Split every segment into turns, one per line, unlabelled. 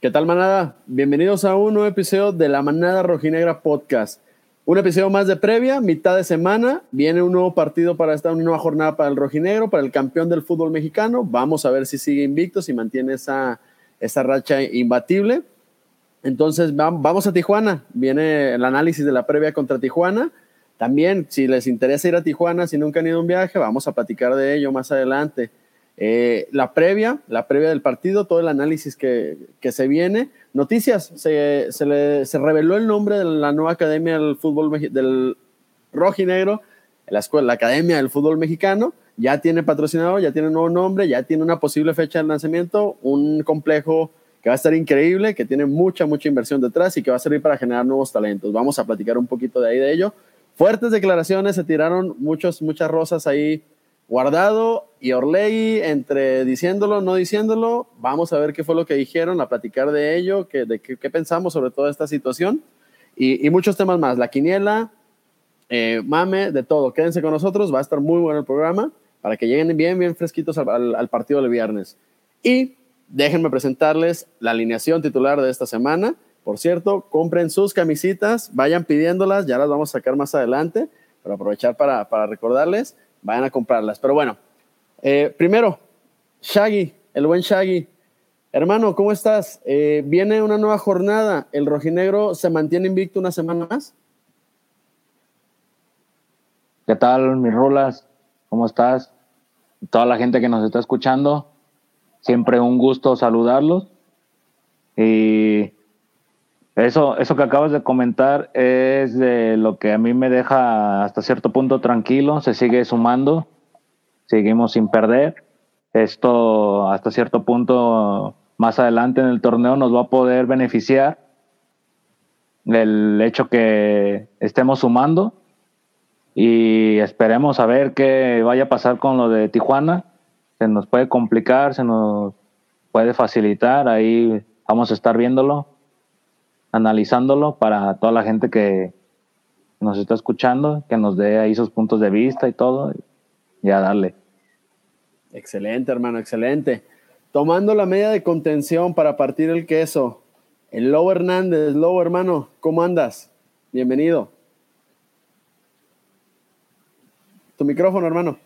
¿Qué tal, manada? Bienvenidos a un nuevo episodio de la Manada Rojinegra Podcast. Un episodio más de previa, mitad de semana. Viene un nuevo partido para esta una nueva jornada para el Rojinegro, para el campeón del fútbol mexicano. Vamos a ver si sigue invicto, si mantiene esa, esa racha imbatible. Entonces, vam- vamos a Tijuana. Viene el análisis de la previa contra Tijuana. También, si les interesa ir a Tijuana, si nunca han ido a un viaje, vamos a platicar de ello más adelante. Eh, la previa, la previa del partido, todo el análisis que, que se viene. Noticias, se, se, le- se reveló el nombre de la nueva academia del fútbol del rojinegro, la escuela, la academia del fútbol mexicano. Ya tiene patrocinador, ya tiene un nuevo nombre, ya tiene una posible fecha de lanzamiento, un complejo que va a estar increíble, que tiene mucha, mucha inversión detrás y que va a servir para generar nuevos talentos. Vamos a platicar un poquito de ahí de ello. Fuertes declaraciones, se tiraron muchos, muchas rosas ahí Guardado y Orlegui entre diciéndolo, no diciéndolo. Vamos a ver qué fue lo que dijeron, a platicar de ello, de qué, pensamos sobre toda esta situación y, muchos temas más. La quiniela, eh, mame, de todo. Quédense con nosotros, va a estar muy bueno el programa para que lleguen bien, bien fresquitos al partido del viernes. Y déjenme presentarles la alineación titular de esta semana. Por cierto, compren sus camisitas, vayan pidiéndolas, ya las vamos a sacar más adelante, pero aprovechar para, para recordarles, vayan a comprarlas. Pero bueno, eh, primero, Shaggy, el buen Shaggy. Hermano, ¿cómo estás? Eh, viene una nueva jornada. ¿El rojinegro se mantiene invicto una semana más?
¿Qué tal, mis rolas? ¿Cómo estás? Toda la gente que nos está escuchando, siempre un gusto saludarlos. Y eso, eso que acabas de comentar es de lo que a mí me deja hasta cierto punto tranquilo, se sigue sumando, seguimos sin perder. Esto hasta cierto punto más adelante en el torneo nos va a poder beneficiar el hecho que estemos sumando y esperemos a ver qué vaya a pasar con lo de Tijuana. Se nos puede complicar, se nos puede facilitar, ahí vamos a estar viéndolo, analizándolo para toda la gente que nos está escuchando, que nos dé ahí sus puntos de vista y todo, y a darle.
Excelente, hermano, excelente. Tomando la media de contención para partir el queso. El Lobo Hernández, Lobo hermano, ¿cómo andas? Bienvenido. Tu micrófono, hermano.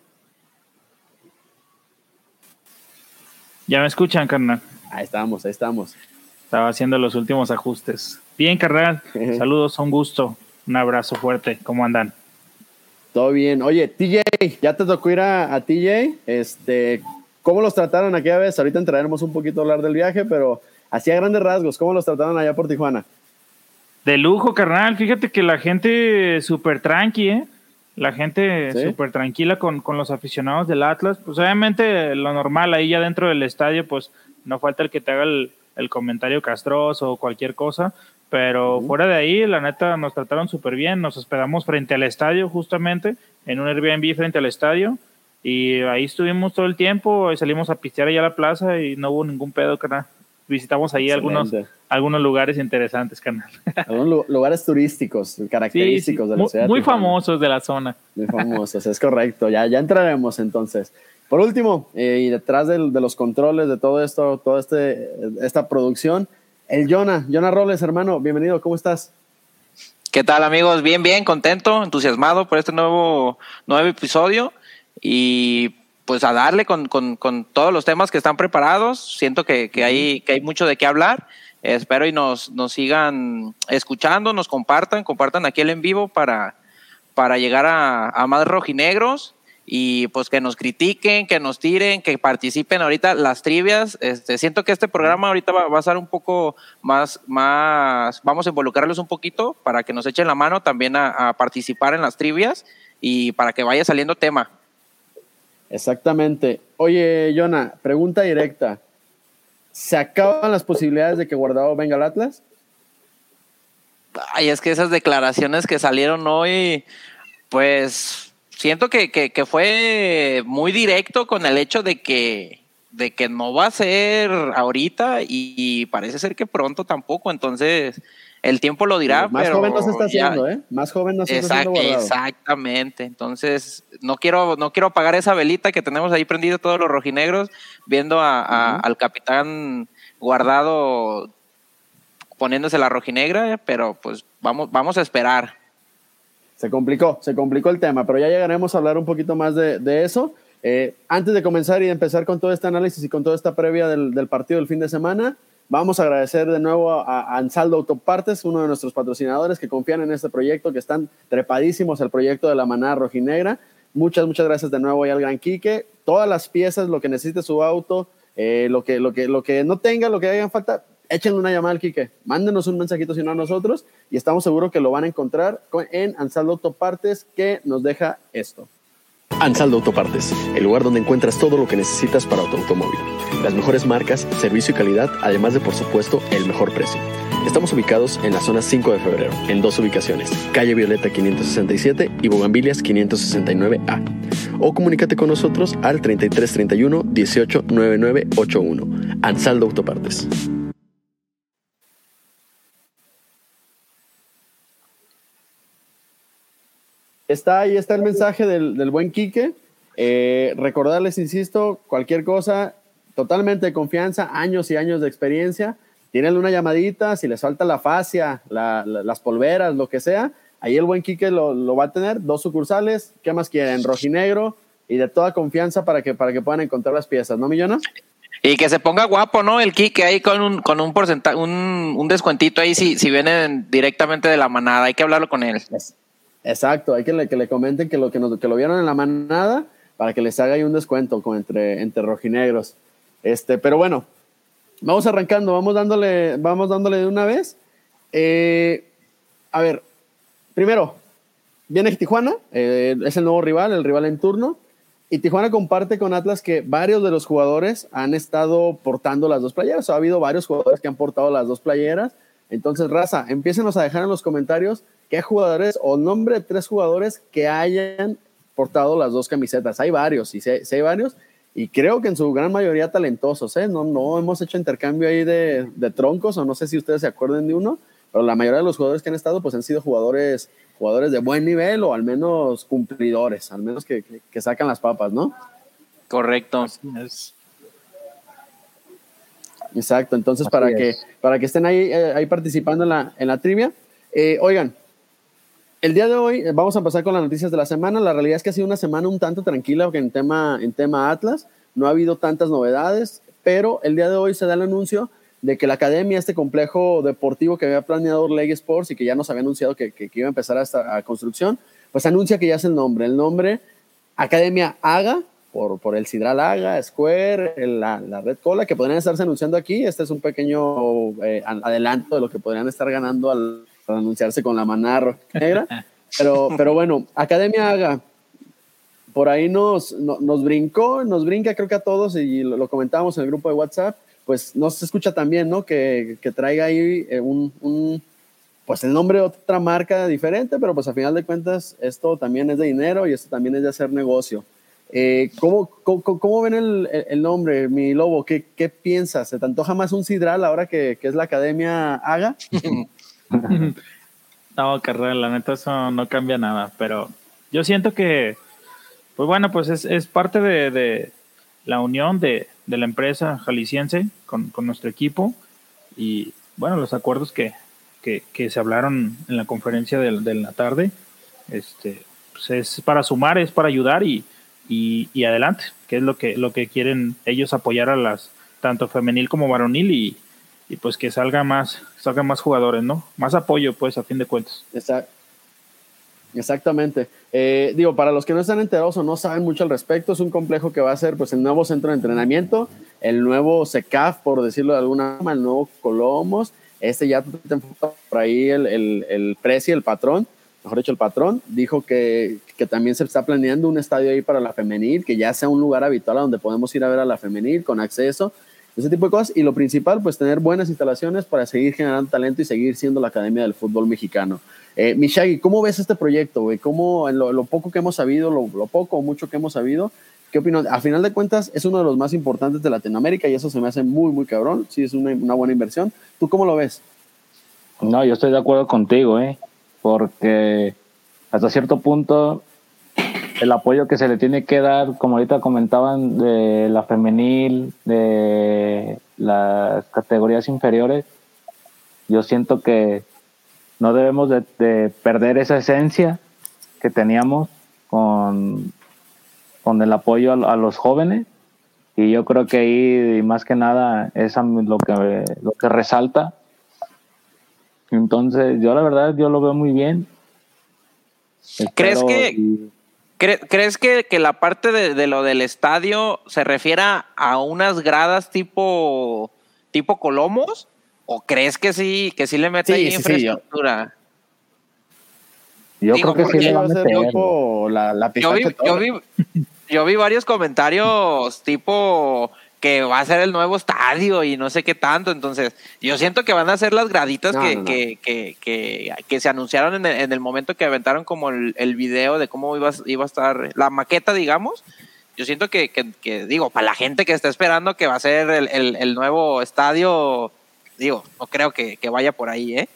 Ya me escuchan, carnal.
Ahí estamos, ahí estamos.
Estaba haciendo los últimos ajustes. Bien, carnal. Saludos, un gusto. Un abrazo fuerte. ¿Cómo andan?
Todo bien. Oye, TJ, ya te tocó ir a, a TJ. Este, ¿Cómo los trataron aquella vez? Ahorita entraremos un poquito a hablar del viaje, pero así a grandes rasgos, ¿cómo los trataron allá por Tijuana?
De lujo, carnal. Fíjate que la gente súper tranqui, ¿eh? La gente
¿Sí?
súper tranquila con, con los aficionados del Atlas. Pues obviamente lo normal ahí ya dentro del estadio, pues no falta el que te haga el, el comentario castroso o cualquier cosa. Pero fuera de ahí, la neta, nos trataron súper bien. Nos hospedamos frente al estadio, justamente, en un Airbnb frente al estadio. Y ahí estuvimos todo el tiempo. y salimos a pistear allá a la plaza y no hubo ningún pedo, carnal. Visitamos ahí algunos,
Excelente.
algunos lugares interesantes, carnal.
Algunos lu- lugares turísticos,
Sí,
característicos
sí,
de la
muy,
ciudad.
famosos de la zona.
Muy famosos, es correcto. Ya, ya entraremos entonces. Por último, eh, y detrás del- de los controles de todo esto, toda este, esta producción, el Jonah, Jonah Robles, hermano, bienvenido, ¿cómo estás?
¿Qué tal amigos? Bien, bien, contento, entusiasmado por este nuevo, nuevo episodio y pues a darle con, con- con todos los temas que están preparados. Siento que, que hay, que hay mucho de qué hablar. Espero y nos, nos sigan escuchando, nos compartan, compartan aquí el en vivo para, para llegar a, a más rojinegros y pues que nos critiquen, que nos tiren, que participen ahorita las trivias. Este, siento que este programa ahorita va, va a ser un poco más, más, vamos a involucrarlos un poquito para que nos echen la mano también a, a participar en las trivias y para que vaya saliendo tema.
Exactamente. Oye, Jonah, pregunta directa. ¿Se acaban las posibilidades de que Guardado venga al Atlas?
Ay, es que esas declaraciones que salieron hoy, pues siento que, que, que fue muy directo con el hecho de que, de que no va a ser ahorita y, y parece ser que pronto tampoco. Entonces, el tiempo lo dirá.
Más
pero
joven no se está
ya-
haciendo, ¿eh? Más joven no se está haciendo guardado.
exactamente. Entonces, no quiero, no quiero apagar esa velita que tenemos ahí prendida todos los rojinegros, viendo a- a- al capitán guardado poniéndose la rojinegra, pero pues vamos, vamos a esperar.
Se complicó, se complicó el tema, pero ya llegaremos a hablar un poquito más de, eso. Eh, antes de comenzar y empezar con todo este análisis y con toda esta previa del, partido del fin de semana, vamos a agradecer de nuevo a, Ansaldo Autopartes, uno de nuestros patrocinadores que confían en este proyecto, que están trepadísimos el proyecto de la manada rojinegra. Muchas, muchas gracias de nuevo ahí al Gran Quique. Todas las piezas, lo que necesite su auto, eh, lo, que, lo, que, lo que no tenga, lo que hagan falta, échenle una llamada al Quique. Mándenos un mensajito si no a nosotros y estamos seguros que lo van a encontrar con- en Ansaldo Autopartes que nos deja esto.
Ansaldo Autopartes, el lugar donde encuentras todo lo que necesitas para tu automóvil. Las mejores marcas, servicio y calidad, además de, por supuesto, el mejor precio. Estamos ubicados en la zona 5 de febrero, en dos ubicaciones, calle Violeta 567 y Bogambilias 569A. O comunícate con nosotros al 3331 18 9981. Ansaldo Autopartes.
Está ahí está el mensaje del, del buen Quique. Eh, recordarles, insisto, cualquier cosa, totalmente de confianza, años y años de experiencia. Tírenle una llamadita, si les falta la fascia, la- la- las polveras, lo que sea, ahí el buen Quique lo, lo va a tener. Dos sucursales, ¿qué más quieren? Rojinegro y de toda confianza para que, para que puedan encontrar las piezas, ¿no, Millona?
Y que se ponga guapo, ¿no? El Kike ahí con un, con un porcentaje, un, un descuentito ahí si, si vienen directamente de la manada. Hay que hablarlo con él.
Exacto, hay que le, que le comenten que lo, que, nos- que lo vieron en la manada para que les haga ahí un descuento con, entre, entre rojinegros. Este, pero bueno, vamos arrancando, vamos dándole, vamos dándole de una vez. Eh, a ver, primero, viene Tijuana, eh, es el nuevo rival, el rival en turno. Y Tijuana comparte con Atlas que varios de los jugadores han estado portando las dos playeras. Ha habido varios jugadores que han portado las dos playeras. Entonces, raza, empiecenos a dejar en los comentarios qué jugadores o nombre de tres jugadores que hayan portado las dos camisetas. Hay varios, y sí, sí hay varios. Y creo que en su gran mayoría talentosos, ¿eh? No, no hemos hecho intercambio ahí de, de troncos, o no sé si ustedes se acuerden de uno, pero la mayoría de los jugadores que han estado, pues han sido jugadores, jugadores de buen nivel o al menos cumplidores, al menos que, que- que sacan las papas, ¿no?
Correcto.
Exacto, entonces
Así
para
es.
que, para que estén ahí, eh, ahí participando en la, en la trivia. Eh, oigan, el día de hoy eh, vamos a pasar con las noticias de la semana. La realidad es que ha sido una semana un tanto tranquila en tema, en tema Atlas. No ha habido tantas novedades, pero el día de hoy se da el anuncio de que la academia, este complejo deportivo que había planeado Leg Sports y que ya nos había anunciado que, que- iba a empezar esta a construcción, pues anuncia que ya es el nombre. El nombre Academia Haga, por, por el Sidral Haga, Square, la, la Red Cola, que podrían estarse anunciando aquí. Este es un pequeño eh, an- adelanto de lo que podrían estar ganando al, al anunciarse con la manada negra. Pero, pero bueno, Academia Haga, por ahí nos, no- nos brincó, nos brinca creo que a todos y lo, lo comentábamos en el grupo de WhatsApp, pues no se escucha también, ¿no? Que, que traiga ahí eh, un, un, pues el nombre de otra marca diferente, pero pues a final de cuentas esto también es de dinero y esto también es de hacer negocio. Eh, ¿cómo, cómo, cómo ven el- el nombre, mi lobo? ¿Qué, ¿Qué piensas? ¿Se te antoja más un Sidral ahora que, que es la Academia Haga?
No, carnal, la neta eso no cambia nada, pero yo siento que, pues bueno, pues es, es parte de, la unión de, de la empresa jalisciense con, con nuestro equipo y bueno, los acuerdos que, que, se hablaron en la conferencia de, de la tarde, este, pues es para sumar, es para ayudar y, y, y adelante, que es lo que, lo que quieren ellos apoyar a las, tanto femenil como varonil y, y pues que salga más, salgan más jugadores, ¿no? Más apoyo, pues, a fin de cuentas.
Exact- Exactamente. Eh, digo, para los que no están enterados o no saben mucho al respecto, es un complejo que va a ser pues, el nuevo centro de entrenamiento, el nuevo SECAF, por decirlo de alguna forma, el nuevo Colomos. Este ya por ahí el, el, el Prezi, el patrón, mejor dicho, el patrón, dijo que, que también se está planeando un estadio ahí para la femenil, que ya sea un lugar habitual a donde podemos ir a ver a la femenil con acceso, ese tipo de cosas. Y lo principal, pues tener buenas instalaciones para seguir generando talento y seguir siendo la Academia del Fútbol Mexicano. Eh, Mishagi, ¿cómo ves este proyecto, güey? ¿Cómo, en lo, poco que hemos sabido, lo, lo poco o mucho que hemos sabido, ¿Qué opinas? A final de cuentas, es uno de los más importantes de Latinoamérica y eso se me hace muy, muy cabrón. Sí, es una, una buena inversión. ¿Tú cómo lo ves?
No, yo estoy de acuerdo contigo, ¿eh? Porque hasta cierto punto el apoyo que se le tiene que dar, como ahorita comentaban, de la femenil, de las categorías inferiores, yo siento que no debemos de, de perder esa esencia que teníamos con, con el apoyo a, a los jóvenes y yo creo que ahí más que nada es lo que lo que resalta. Entonces yo la verdad yo lo veo muy bien.
¿Crees
Espero
que-
y-
¿Cre- ¿Crees que, que la parte de, de lo del estadio se refiera a unas gradas tipo, tipo Colomos? ¿O crees que sí, que sí le mete
Sí,
ahí
sí, sí, yo-
infraestructura?
yo
digo,
creo que sí le va a meter
tipo la, la
yo vi, yo vi varios comentarios tipo que va a ser el nuevo estadio y no sé qué tanto. Entonces, yo siento que van a ser las graditas
No,
que,
no.
Que, que, que, que se anunciaron en el, en el momento que aventaron como el, el video de cómo iba, a- iba a estar la maqueta, digamos. Yo siento que, digo, para la gente que está esperando que va a ser el, el, nuevo estadio, digo, no creo que vaya por ahí, ¿eh?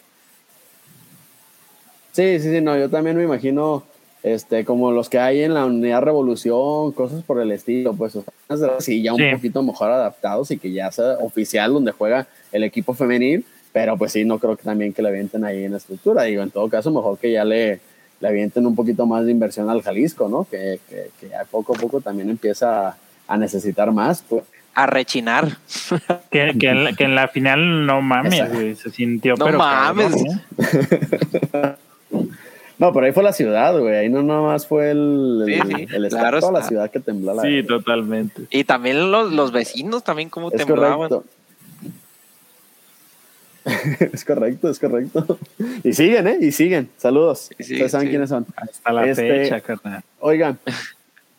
Sí, sí, sí, no, yo también me imagino este, como los que hay en la Unidad Revolución, cosas por el estilo, pues, o sea, sí, ya un
Sí.
poquito mejor adaptados y que ya sea oficial donde juega el equipo femenil, pero pues sí, no creo que también que le avienten ahí en la estructura, digo, en todo caso, mejor que ya le, le avienten un poquito más de inversión al Jalisco, ¿no? Que, que, que ya poco a poco también empieza a, a necesitar más, pues.
A rechinar.
Que, que, en la, que en la final no mames, güey. Se sintió,
No
pero.
mames.
cabrón, ¿eh?
No, pero ahí fue la ciudad, güey, ahí no nada más fue el,
Sí,
el,
sí,
el estado,
claro
toda la ciudad que tembló. La
Sí, totalmente.
Y también los, los vecinos, también como
Es
temblaban.
correcto. es correcto, es correcto. Y siguen, ¿eh? Y siguen. Saludos.
Sí, sí,
Ustedes saben
sí.
quiénes son.
Hasta la
Este-
fecha, carnal.
Oigan,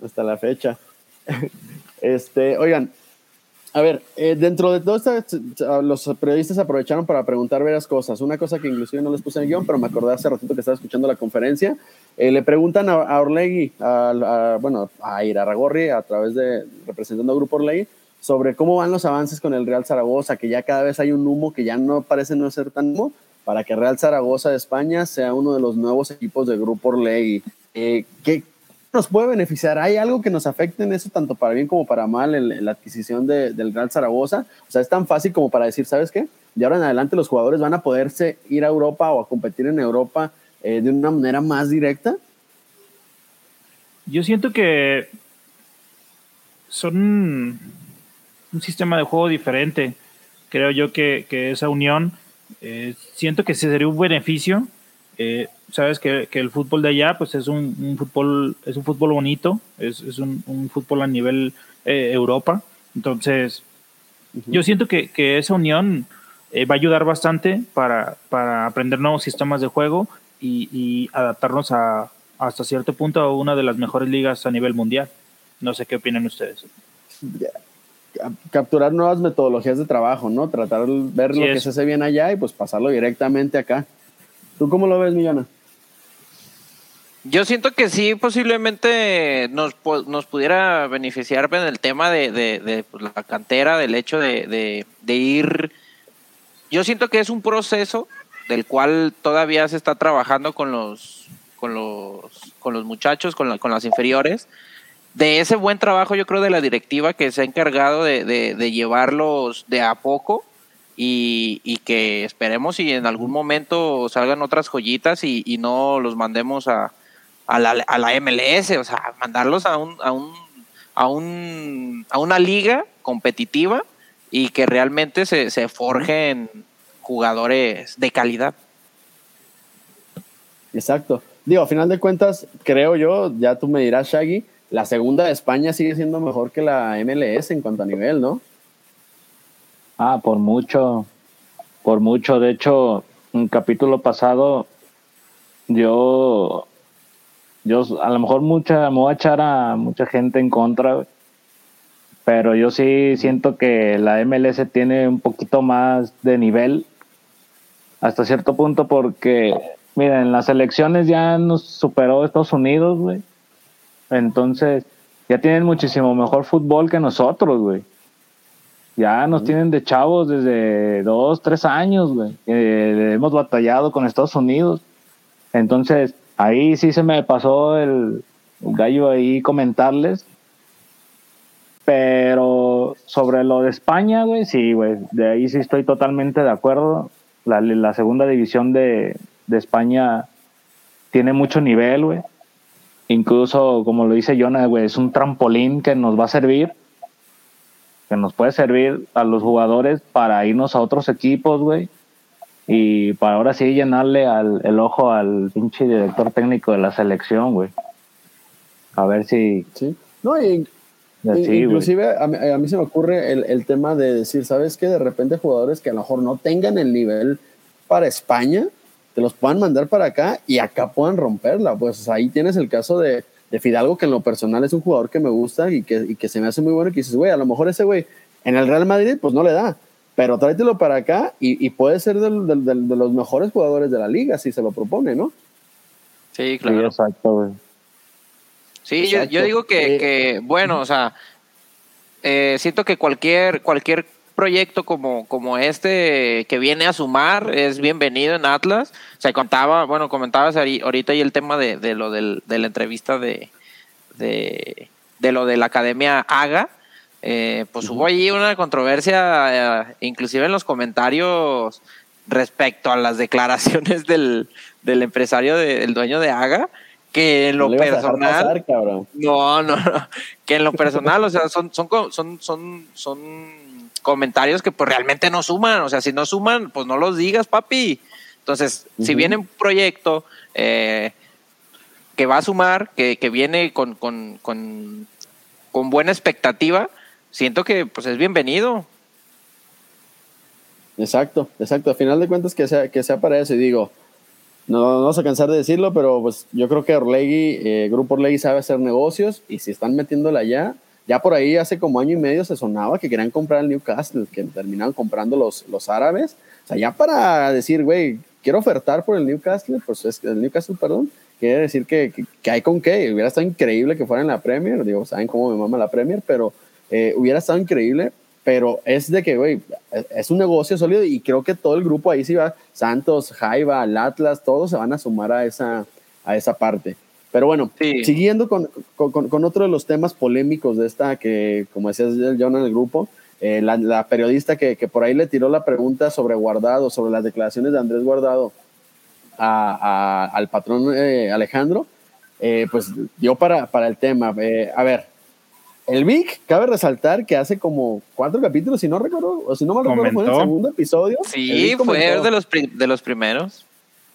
hasta la fecha. Este, oigan, a ver, eh, dentro de todo esto, los periodistas aprovecharon para preguntar varias cosas. Una cosa que inclusive no les puse en el guion, pero me acordé hace ratito que estaba escuchando la conferencia. Eh, le preguntan a, a a, a- bueno, a Irarragorri, a través de, representando al Grupo Orlegui, sobre cómo van los avances con el Real Zaragoza, que ya cada vez hay un humo que ya no parece no ser tan humo, para que Real Zaragoza de España sea uno de los nuevos equipos del Grupo Orlegui. Eh, ¿qué nos puede beneficiar? ¿Hay algo que nos afecte en eso, tanto para bien como para mal, en, la adquisición de- del Real Zaragoza? O sea, es tan fácil como para decir, ¿sabes qué? De ahora en adelante los jugadores van a poderse ir a Europa o a competir en Europa eh, de una manera más directa.
Yo siento que son un sistema de juego diferente. Creo yo que, que esa unión, eh, siento que se sería un beneficio. Eh, Sabes que, que el fútbol de allá, pues es un, un fútbol, es un fútbol bonito, es, es un, un fútbol a nivel eh, Europa. Entonces, yo siento que, que esa unión eh, va a ayudar bastante para, para aprender nuevos sistemas de juego y, y adaptarnos a, hasta cierto punto a una de las mejores ligas a nivel mundial. No sé qué opinan ustedes.
Cap- Capturar nuevas metodologías de trabajo, ¿no? Tratar de ver
Sí,
lo que
es.
se hace bien allá y pues pasarlo directamente acá. ¿Tú cómo lo ves, Millona?
Yo siento que sí, posiblemente nos, nos pudiera beneficiar en el tema de, de- pues, la cantera, del hecho de, de- ir. Yo siento que es un proceso del cual todavía se está trabajando con los, con los, con los muchachos, con, la- con las inferiores. De ese buen trabajo, yo creo, de la directiva que se ha encargado de, llevarlos de a poco y, que esperemos si en algún momento salgan otras joyitas y no los mandemos a, a, la, a la MLS, o sea, mandarlos a un, a un, a un, a una liga competitiva y que realmente se, se forjen jugadores de calidad.
Exacto. Digo, a final de cuentas, creo yo, ya tú me dirás, Shaggy, la segunda de España sigue siendo mejor que la MLS en cuanto a nivel, ¿no?
Ah, por mucho, por mucho. De hecho, un capítulo pasado, yo, yo a lo mejor mucha, me voy a echar a mucha gente en contra, güey. pero yo sí siento que la MLS tiene un poquito más de nivel hasta cierto punto porque, mira, en las elecciones ya nos superó Estados Unidos, güey. Entonces, ya tienen muchísimo mejor fútbol que nosotros, güey. Ya nos tienen de chavos desde dos, tres años, güey. Eh, hemos batallado con Estados Unidos. Entonces, ahí sí se me pasó el gallo ahí comentarles. Pero sobre lo de España, güey, sí, güey. De ahí sí estoy totalmente de acuerdo. La, segunda división de, de España tiene mucho nivel, güey. Incluso, como lo dice Jonah, güey, es un trampolín que nos va a servir, que nos puede servir a los jugadores para irnos a otros equipos, güey. Y para ahora sí llenarle al, el ojo al pinche director técnico de la selección, güey. A ver si...
Sí. No, y,
así,
inclusive a mí, a mí se me ocurre el, el tema de decir, ¿sabes qué? De repente jugadores que a lo mejor no tengan el nivel para España, te los puedan mandar para acá y acá puedan romperla. Pues ahí tienes el caso de, de Fidalgo, que en lo personal es un jugador que me gusta y que, y que se me hace muy bueno y que dices, güey, a lo mejor ese güey en el Real Madrid pues no le da, pero tráetelo para acá y, y puede ser del- del- del- de los mejores jugadores de la liga si se lo propone, ¿no?
Sí,
Sí,
claro.
exacto, güey.
Sí, yo,
Exacto.
yo digo que,
Eh,
que, bueno, o sea, eh, siento que cualquier, cualquier proyecto como, como este que viene a sumar es bienvenido en Atlas. Se contaba, bueno, comentabas ahorita y el tema de, de lo del, de la entrevista de, de, de lo de la Academia Haga. Eh, pues hubo ahí una controversia, eh, inclusive en los comentarios respecto a las declaraciones del, del empresario, de- del dueño de Haga, que en lo
No
personal...
pasar.
No, no, no. Que en lo personal, o sea, son, son, son, son, son comentarios que pues realmente no suman. O sea, si no suman, pues no los digas, papi. Entonces, si viene un proyecto eh, que va a sumar, que, que viene con, con, con, con buena expectativa, siento que pues es bienvenido.
Exacto, exacto. A final de cuentas que sea, que sea para eso. Y digo, no, no vamos a cansar de decirlo, pero pues yo creo que Orlegui, eh, Grupo Orlegui sabe hacer negocios y si están metiéndola ya, ya por ahí hace como año y medio se sonaba que querían comprar el Newcastle, que terminaron comprando los, los árabes. O sea, ya para decir, güey, quiero ofertar por el Newcastle, pues es el Newcastle, perdón, quiere decir que, que, que hay con qué. Hubiera estado increíble que fuera en la Premier, digo, saben cómo me mama la Premier, pero eh, hubiera estado increíble pero es de que, güey, es- un negocio sólido y creo que todo el grupo ahí sí va, Santos, Jaiba, el Atlas, todos se van a sumar a esa, a esa parte. Pero bueno,
Sí.
siguiendo con, con- con- con otro de los temas polémicos de esta, que como decías John en el grupo, eh, la, la periodista que, que por ahí le tiró la pregunta sobre Guardado, sobre las declaraciones de Andrés Guardado a- a- al patrón eh, Alejandro, eh, pues dio para, para el tema. Eh, a ver, el Vic, cabe resaltar que hace como cuatro capítulos, si no recuerdo, o si no mal recuerdo, fue en el segundo episodio.
Sí, fue de los, de los primeros.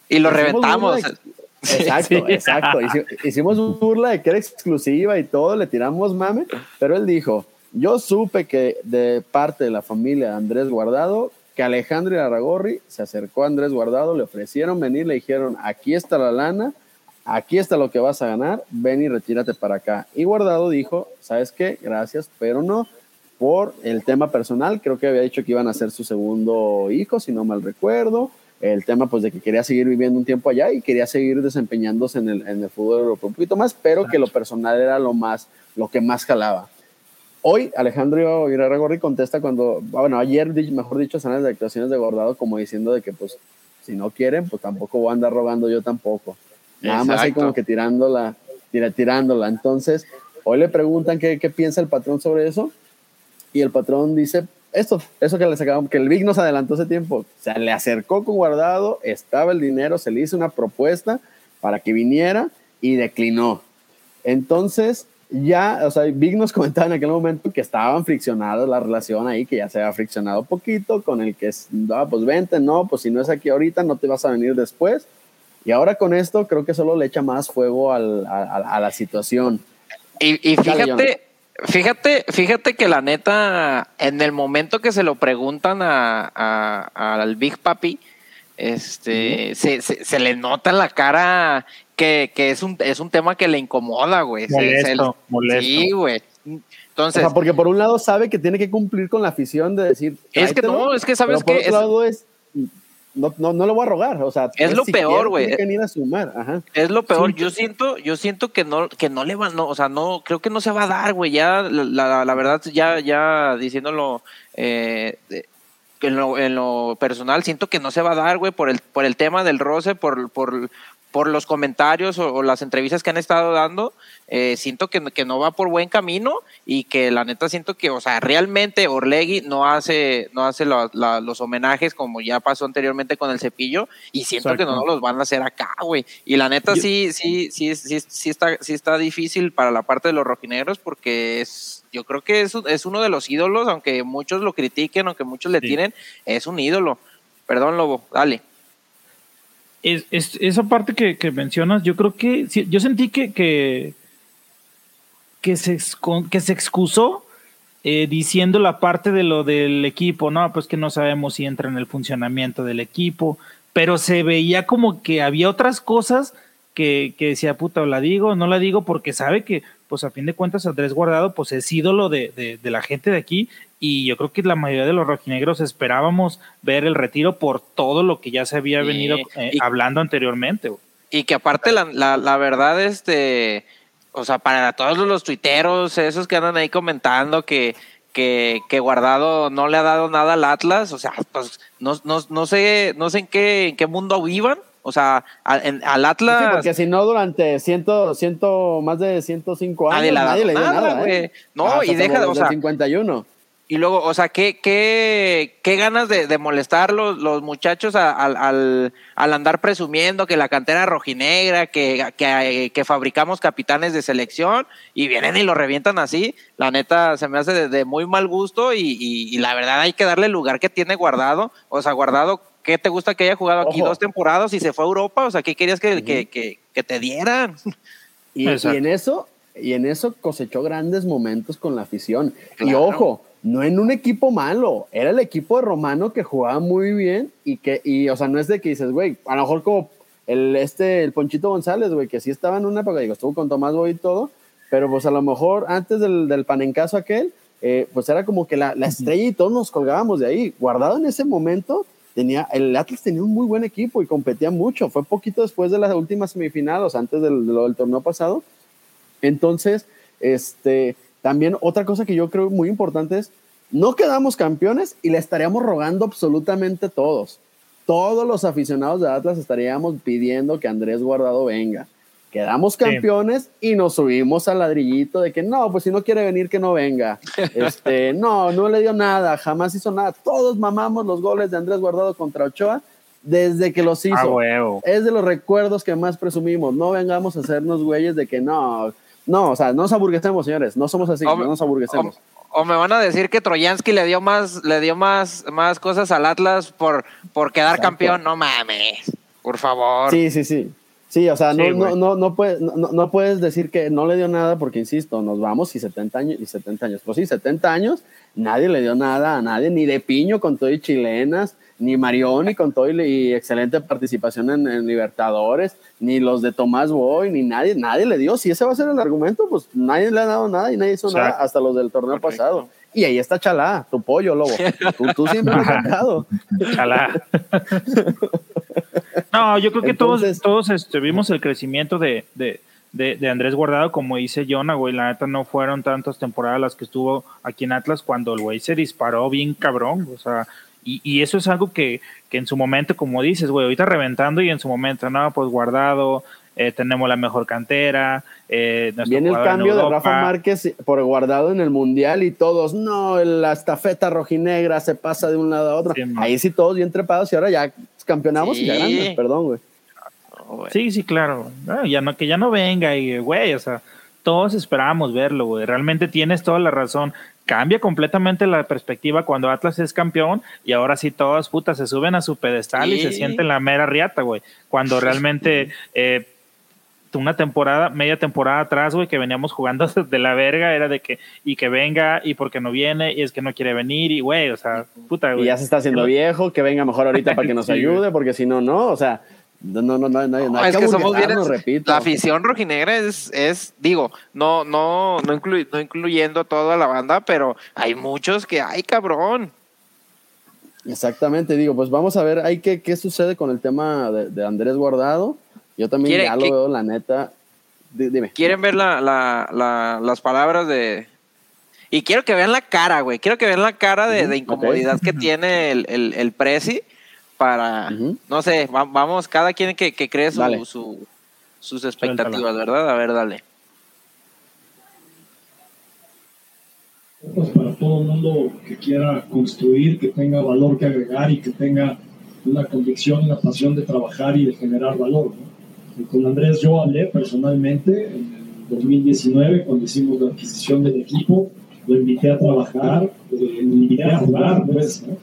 Y lo
Hicimos
reventamos.
de- Exacto, exacto. Hici- Hicimos burla de que era exclusiva y todo, le tiramos mame, pero él dijo, yo supe que de parte de la familia de Andrés Guardado, que Alejandro Aragorri se acercó a Andrés Guardado, le ofrecieron venir, le dijeron, aquí está la lana, aquí está lo que vas a ganar, ven y retírate para acá. Y Guardado dijo, ¿sabes qué? Gracias, pero no por el tema personal, creo que había dicho que iban a ser su segundo hijo, si no mal recuerdo, el tema pues de que quería seguir viviendo un tiempo allá y quería seguir desempeñándose en el, en el fútbol europeo un poquito más, pero que lo personal era lo más, lo que más jalaba. Hoy Alejandro Gorri contesta cuando, bueno, ayer, mejor dicho, son las declaraciones de Gordado como diciendo de que pues si no quieren, pues tampoco voy a andar rogando yo tampoco. Nada más ahí como que tirándola, tira, tirándola. Entonces, hoy le preguntan qué, qué piensa el patrón sobre eso y el patrón dice esto, eso que les acabamos, que el Big nos adelantó ese tiempo. Se le acercó con guardado, estaba el dinero, se le hizo una propuesta para que viniera y declinó. Entonces, ya, o sea, Big nos comentaba en aquel momento que estaban friccionadas la relación ahí, que ya se había friccionado poquito, con el que, no, pues vente, no, pues si no es aquí ahorita, no te vas a venir después. Y ahora con esto creo que solo le echa más fuego al- a, a- a la situación.
Y, y
Dale,
fíjate, fíjate, fíjate que la neta, en el momento que se lo preguntan a, a- al Big Papi, este, se, se- se le nota en la cara que, que es un es un tema que le incomoda, güey. Se- se-
Molesto, molesto.
Sí, güey.
O
Entonces,
sea, porque por un lado sabe que tiene que cumplir con la afición de decir.
Es que no, es que ¿sabes
pero por
qué?
otro
Es-
lado es. No, no, no le voy a rogar. O sea,
Es lo
si
peor, güey.
a sumar. Ajá.
Es lo peor,
Sí.
yo siento, yo siento que no, que no le van, no, o sea, no, creo que no se va a dar, güey, ya, la, la, la verdad, ya, ya diciéndolo, eh, de- en lo, en lo personal, siento que no se va a dar, güey, por el, por el tema del roce, por, por, por los comentarios o, o las entrevistas que han estado dando, eh, siento que, que no va por buen camino y que la neta siento que, o sea, realmente Orlegui no hace, no hace la- la- los homenajes como ya pasó anteriormente con el cepillo y siento que no los van a hacer acá, güey. Y la neta
Yo-
sí, sí, sí, sí, sí está, sí está difícil para la parte de los rojinegros porque es, yo creo que es, es uno de los ídolos, aunque muchos lo critiquen, aunque muchos le
Sí.
tiren, es un ídolo. Perdón, Lobo, dale.
Es, es- esa parte que, mencionas, yo creo que yo sentí que, que, que, se, que se excusó eh, diciendo la parte de lo del equipo, no, pues que no sabemos si entra en el funcionamiento del equipo, pero se veía como que había otras cosas que, que decía, puta, o la digo, no la digo, porque sabe que, pues a fin de cuentas, Andrés Guardado, pues es ídolo de, de la gente de aquí, y yo creo que la mayoría de los rojinegros esperábamos ver el retiro por todo lo que ya se había
Sí,
venido eh,
y-
hablando anteriormente.
Y que aparte la, la, la verdad, este, o sea, para todos los tuiteros, esos que andan ahí comentando que, que, que Guardado no le ha dado nada al Atlas, o sea, pues no, no, no sé, no sé en qué, en qué mundo vivan. O sea, al, en- al Atlas
Sí, porque si no, durante ciento, ciento, más de 105 años,
Nadie le
nadie, dio
nada.
¿eh?
No,
Hasta
y deja,
los
o sea,
51.
Y luego, o sea, qué, qué, qué ganas de, de molestar los, los muchachos a- al, al, al andar presumiendo que la cantera rojinegra, que, que, que fabricamos capitanes de selección y vienen y lo revientan así. La neta se me hace de, de muy mal gusto y, y- y la verdad hay que darle el lugar que tiene guardado. O sea, guardado, ¿qué te gusta que haya jugado aquí
Ojo.
dos temporadas y se fue a Europa? O sea, ¿qué querías que, que, que, que te dieran?
Y, en eso, y en eso cosechó grandes momentos con la afición. Y ojo, no en un equipo malo, era el equipo de Romano que jugaba muy bien y que, y, o sea, no es de que dices, güey, a lo mejor como el, este, el Ponchito González, güey, que sí estaba en una época, digo, estuvo con Tomás Boy y todo, pero pues a lo mejor antes del, del panencaso aquel, eh, pues era como que la, la estrella y todos nos colgábamos de ahí. Guardado en ese momento, tenía, el Atlas tenía un muy buen equipo y competía mucho. Fue poquito después de la última semifinal, o sea, antes del, del torneo pasado. Entonces, este, también otra cosa que yo creo muy importante es, no quedamos campeones y le estaríamos rogando absolutamente todos. Todos los aficionados de Atlas estaríamos pidiendo que Andrés Guardado venga. Quedamos campeones y nos subimos al ladrillito de que no, pues si no quiere venir, que no venga. Este, no, no le dio nada, jamás hizo nada. Todos mamamos los goles de Andrés Guardado contra Ochoa desde que los hizo
Ah,
es de los recuerdos que más presumimos. No vengamos a hacernos güeyes de que no, no, o sea, no nos aburguesemos, señores. No somos así, no nos aburguesemos.
O, o me van a decir que Troyansky le dio más, le dio más, más cosas al Atlas por, por quedar
Exacto.
campeón. No mames, por favor.
Sí, sí, sí. Sí, o sea, no,
Sí,
no, no, no, puedes, no, no puedes decir que no le dio nada porque, insisto, nos vamos y 70 años, y 70 años. Pues sí, 70 años, nadie le dio nada a nadie, ni de Piño con todo y chilenas, ni Marioni con todo y, y excelente participación en, en Libertadores, ni los de Tomás Boy, ni nadie, nadie le dio. Si ese va a ser el argumento, pues nadie le ha dado nada y nadie hizo
Exacto.
nada hasta los del torneo pasado. Y ahí está Chalá, tu pollo, lobo. Tú, tú siempre lo has sacado.
Chalá. no, yo creo que
Entonces-
todos, todos este, vimos el crecimiento de, de, de, de Andrés Guardado, como dice Jonah, güey. La neta no fueron tantas temporadas las que estuvo aquí en Atlas cuando el güey se disparó bien cabrón. O sea, y, y eso es algo que, que en su momento, como dices, güey, ahorita reventando y en su momento, no, pues Guardado, eh, tenemos la mejor cantera. Eh,
Viene el cambio de. Rafa Márquez por guardado en el Mundial y todos, no, la estafeta rojinegra se pasa de un lado a otro.
Sí.
Ahí sí todos bien trepados y ahora ya campeonamos y ya grandes, perdón, güey.
No, güey.
Sí, sí, claro. No, ya no, que ya no venga y, güey, o sea, todos esperábamos verlo, güey. Realmente tienes toda la razón. Cambia completamente la perspectiva cuando Atlas es campeón y ahora sí todas putas se suben a su pedestal y se sienten la mera riata, güey. Cuando realmente eh, una temporada, media temporada atrás, güey, que veníamos jugando de la verga, era de que, y que venga, y porque no viene, y es que no quiere venir, y güey, o sea, puta,
Y
güey.
ya se está haciendo viejo, que venga mejor ahorita para que nos ayude, porque si no, no, o sea, no, no, no, no, no, no
No,
hay
es que somos bien.
repito.
La afición rojinegra es, es digo, no, no, no, inclu- no incluyendo toda la banda, pero hay muchos que, ay, cabrón.
Exactamente, digo, pues vamos a ver ahí qué, qué sucede con el tema de, de Andrés Guardado. Yo también
¿Quiere-
ya lo veo, la neta. Di- dime.
¿Quieren ver la, la, la- las palabras de... Y quiero que vean la cara, güey. Quiero que vean la cara de, de incomodidad que tiene el, el, el Prezi para... No sé, va- vamos, cada quien que, que cree su, su- sus expectativas, ¿verdad? A ver, dale.
pues, para todo el mundo que quiera construir, que tenga valor que agregar y que tenga una convicción, una pasión de trabajar y de generar valor. ¿no? Y con Andrés yo hablé personalmente en el 2019 cuando hicimos la adquisición del equipo, lo invité a trabajar, eh, lo invité a jugar, pues, ¿no?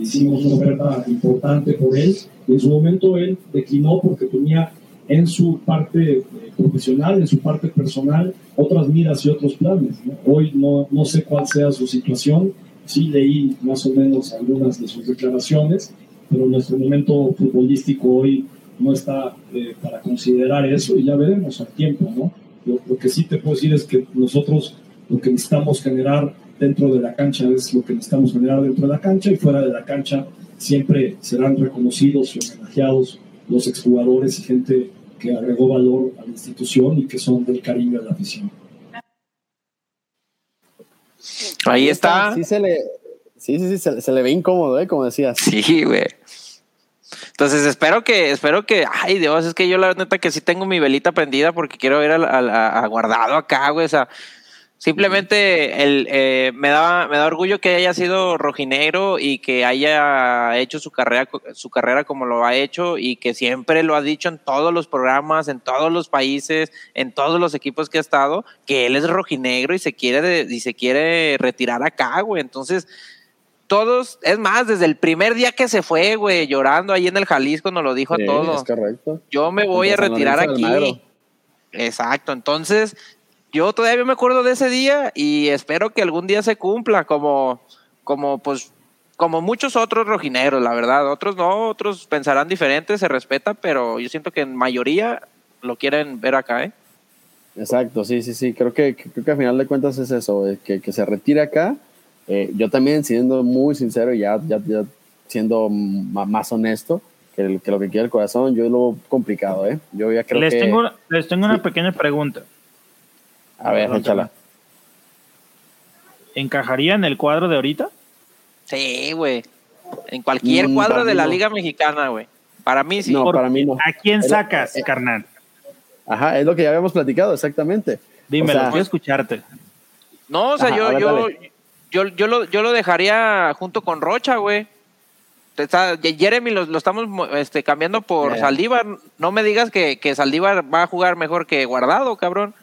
Hicimos una oferta importante por él y en su momento él declinó porque tenía en su parte eh, profesional, en su parte personal, otras miras y otros planes. ¿no? Hoy no, no sé cuál sea su situación, sí leí más o menos algunas de sus declaraciones, pero nuestro momento futbolístico hoy no está eh, para considerar eso y ya veremos al tiempo. ¿no? Lo, lo que sí te puedo decir es que nosotros lo que necesitamos generar dentro de la cancha es lo que necesitamos generar dentro de la cancha y fuera de la cancha siempre serán reconocidos y homenajeados los exjugadores y gente que agregó valor a la institución y que son del cariño de la afición.
Ahí está.
Sí, se le, sí, sí, sí, se, se le ve incómodo, ¿eh? Como decías.
Sí, güey. Entonces espero que, espero que, ay Dios, es que yo la neta que sí tengo mi velita prendida porque quiero ver al- al- a, a guardado acá, güey. O sea, simplemente el, eh, me, da, me da orgullo que haya sido rojinegro y que haya hecho su carrera, su carrera como lo ha hecho y que siempre lo ha dicho en todos los programas, en todos los países, en todos los equipos que ha estado, que él es rojinegro y se quiere, de- y se quiere retirar acá, güey. Entonces, todos, es más, desde el primer día que se fue, güey, llorando ahí en el Jalisco, nos lo dijo
Sí,
a todos.
Es correcto.
Yo me voy a retirar aquí. Exacto, entonces yo todavía me acuerdo de ese día y espero que algún día se cumpla como, como pues, como muchos otros rojineros, la verdad. Otros no, otros pensarán diferente, se respeta, pero yo siento que en mayoría lo quieren ver acá, ¿eh?
Exacto, sí, sí, sí. Creo que, creo que al final de cuentas es eso, eh, que, que se retire acá. Eh, yo también, siendo muy sincero y ya, ya, ya siendo más honesto, que, el- que lo que quiere el corazón, yo lo veo complicado, ¿eh? Yo ya creo
les,
que...
tengo, les tengo
Sí.
una pequeña pregunta.
A ver,
Perdón,
échala.
¿Encajaría en el cuadro de ahorita?
Sí, güey. En cualquier
Mm,
cuadro de la
no.
Liga Mexicana, güey. Para mí sí.
No,
Porque,
para mí no.
¿A quién
Era-
sacas,
eh,
carnal?
Ajá, es lo que ya habíamos platicado, exactamente.
Dímelo,
o sea-
quiero escucharte.
No, o sea,
Ajá,
yo,
ver,
yo, yo, yo, lo, yo lo dejaría junto con Rocha, güey. Está- Jeremy lo, lo estamos mo- este, cambiando por. Saldívar. No me digas que, que Saldívar va a jugar mejor que Guardado, cabrón.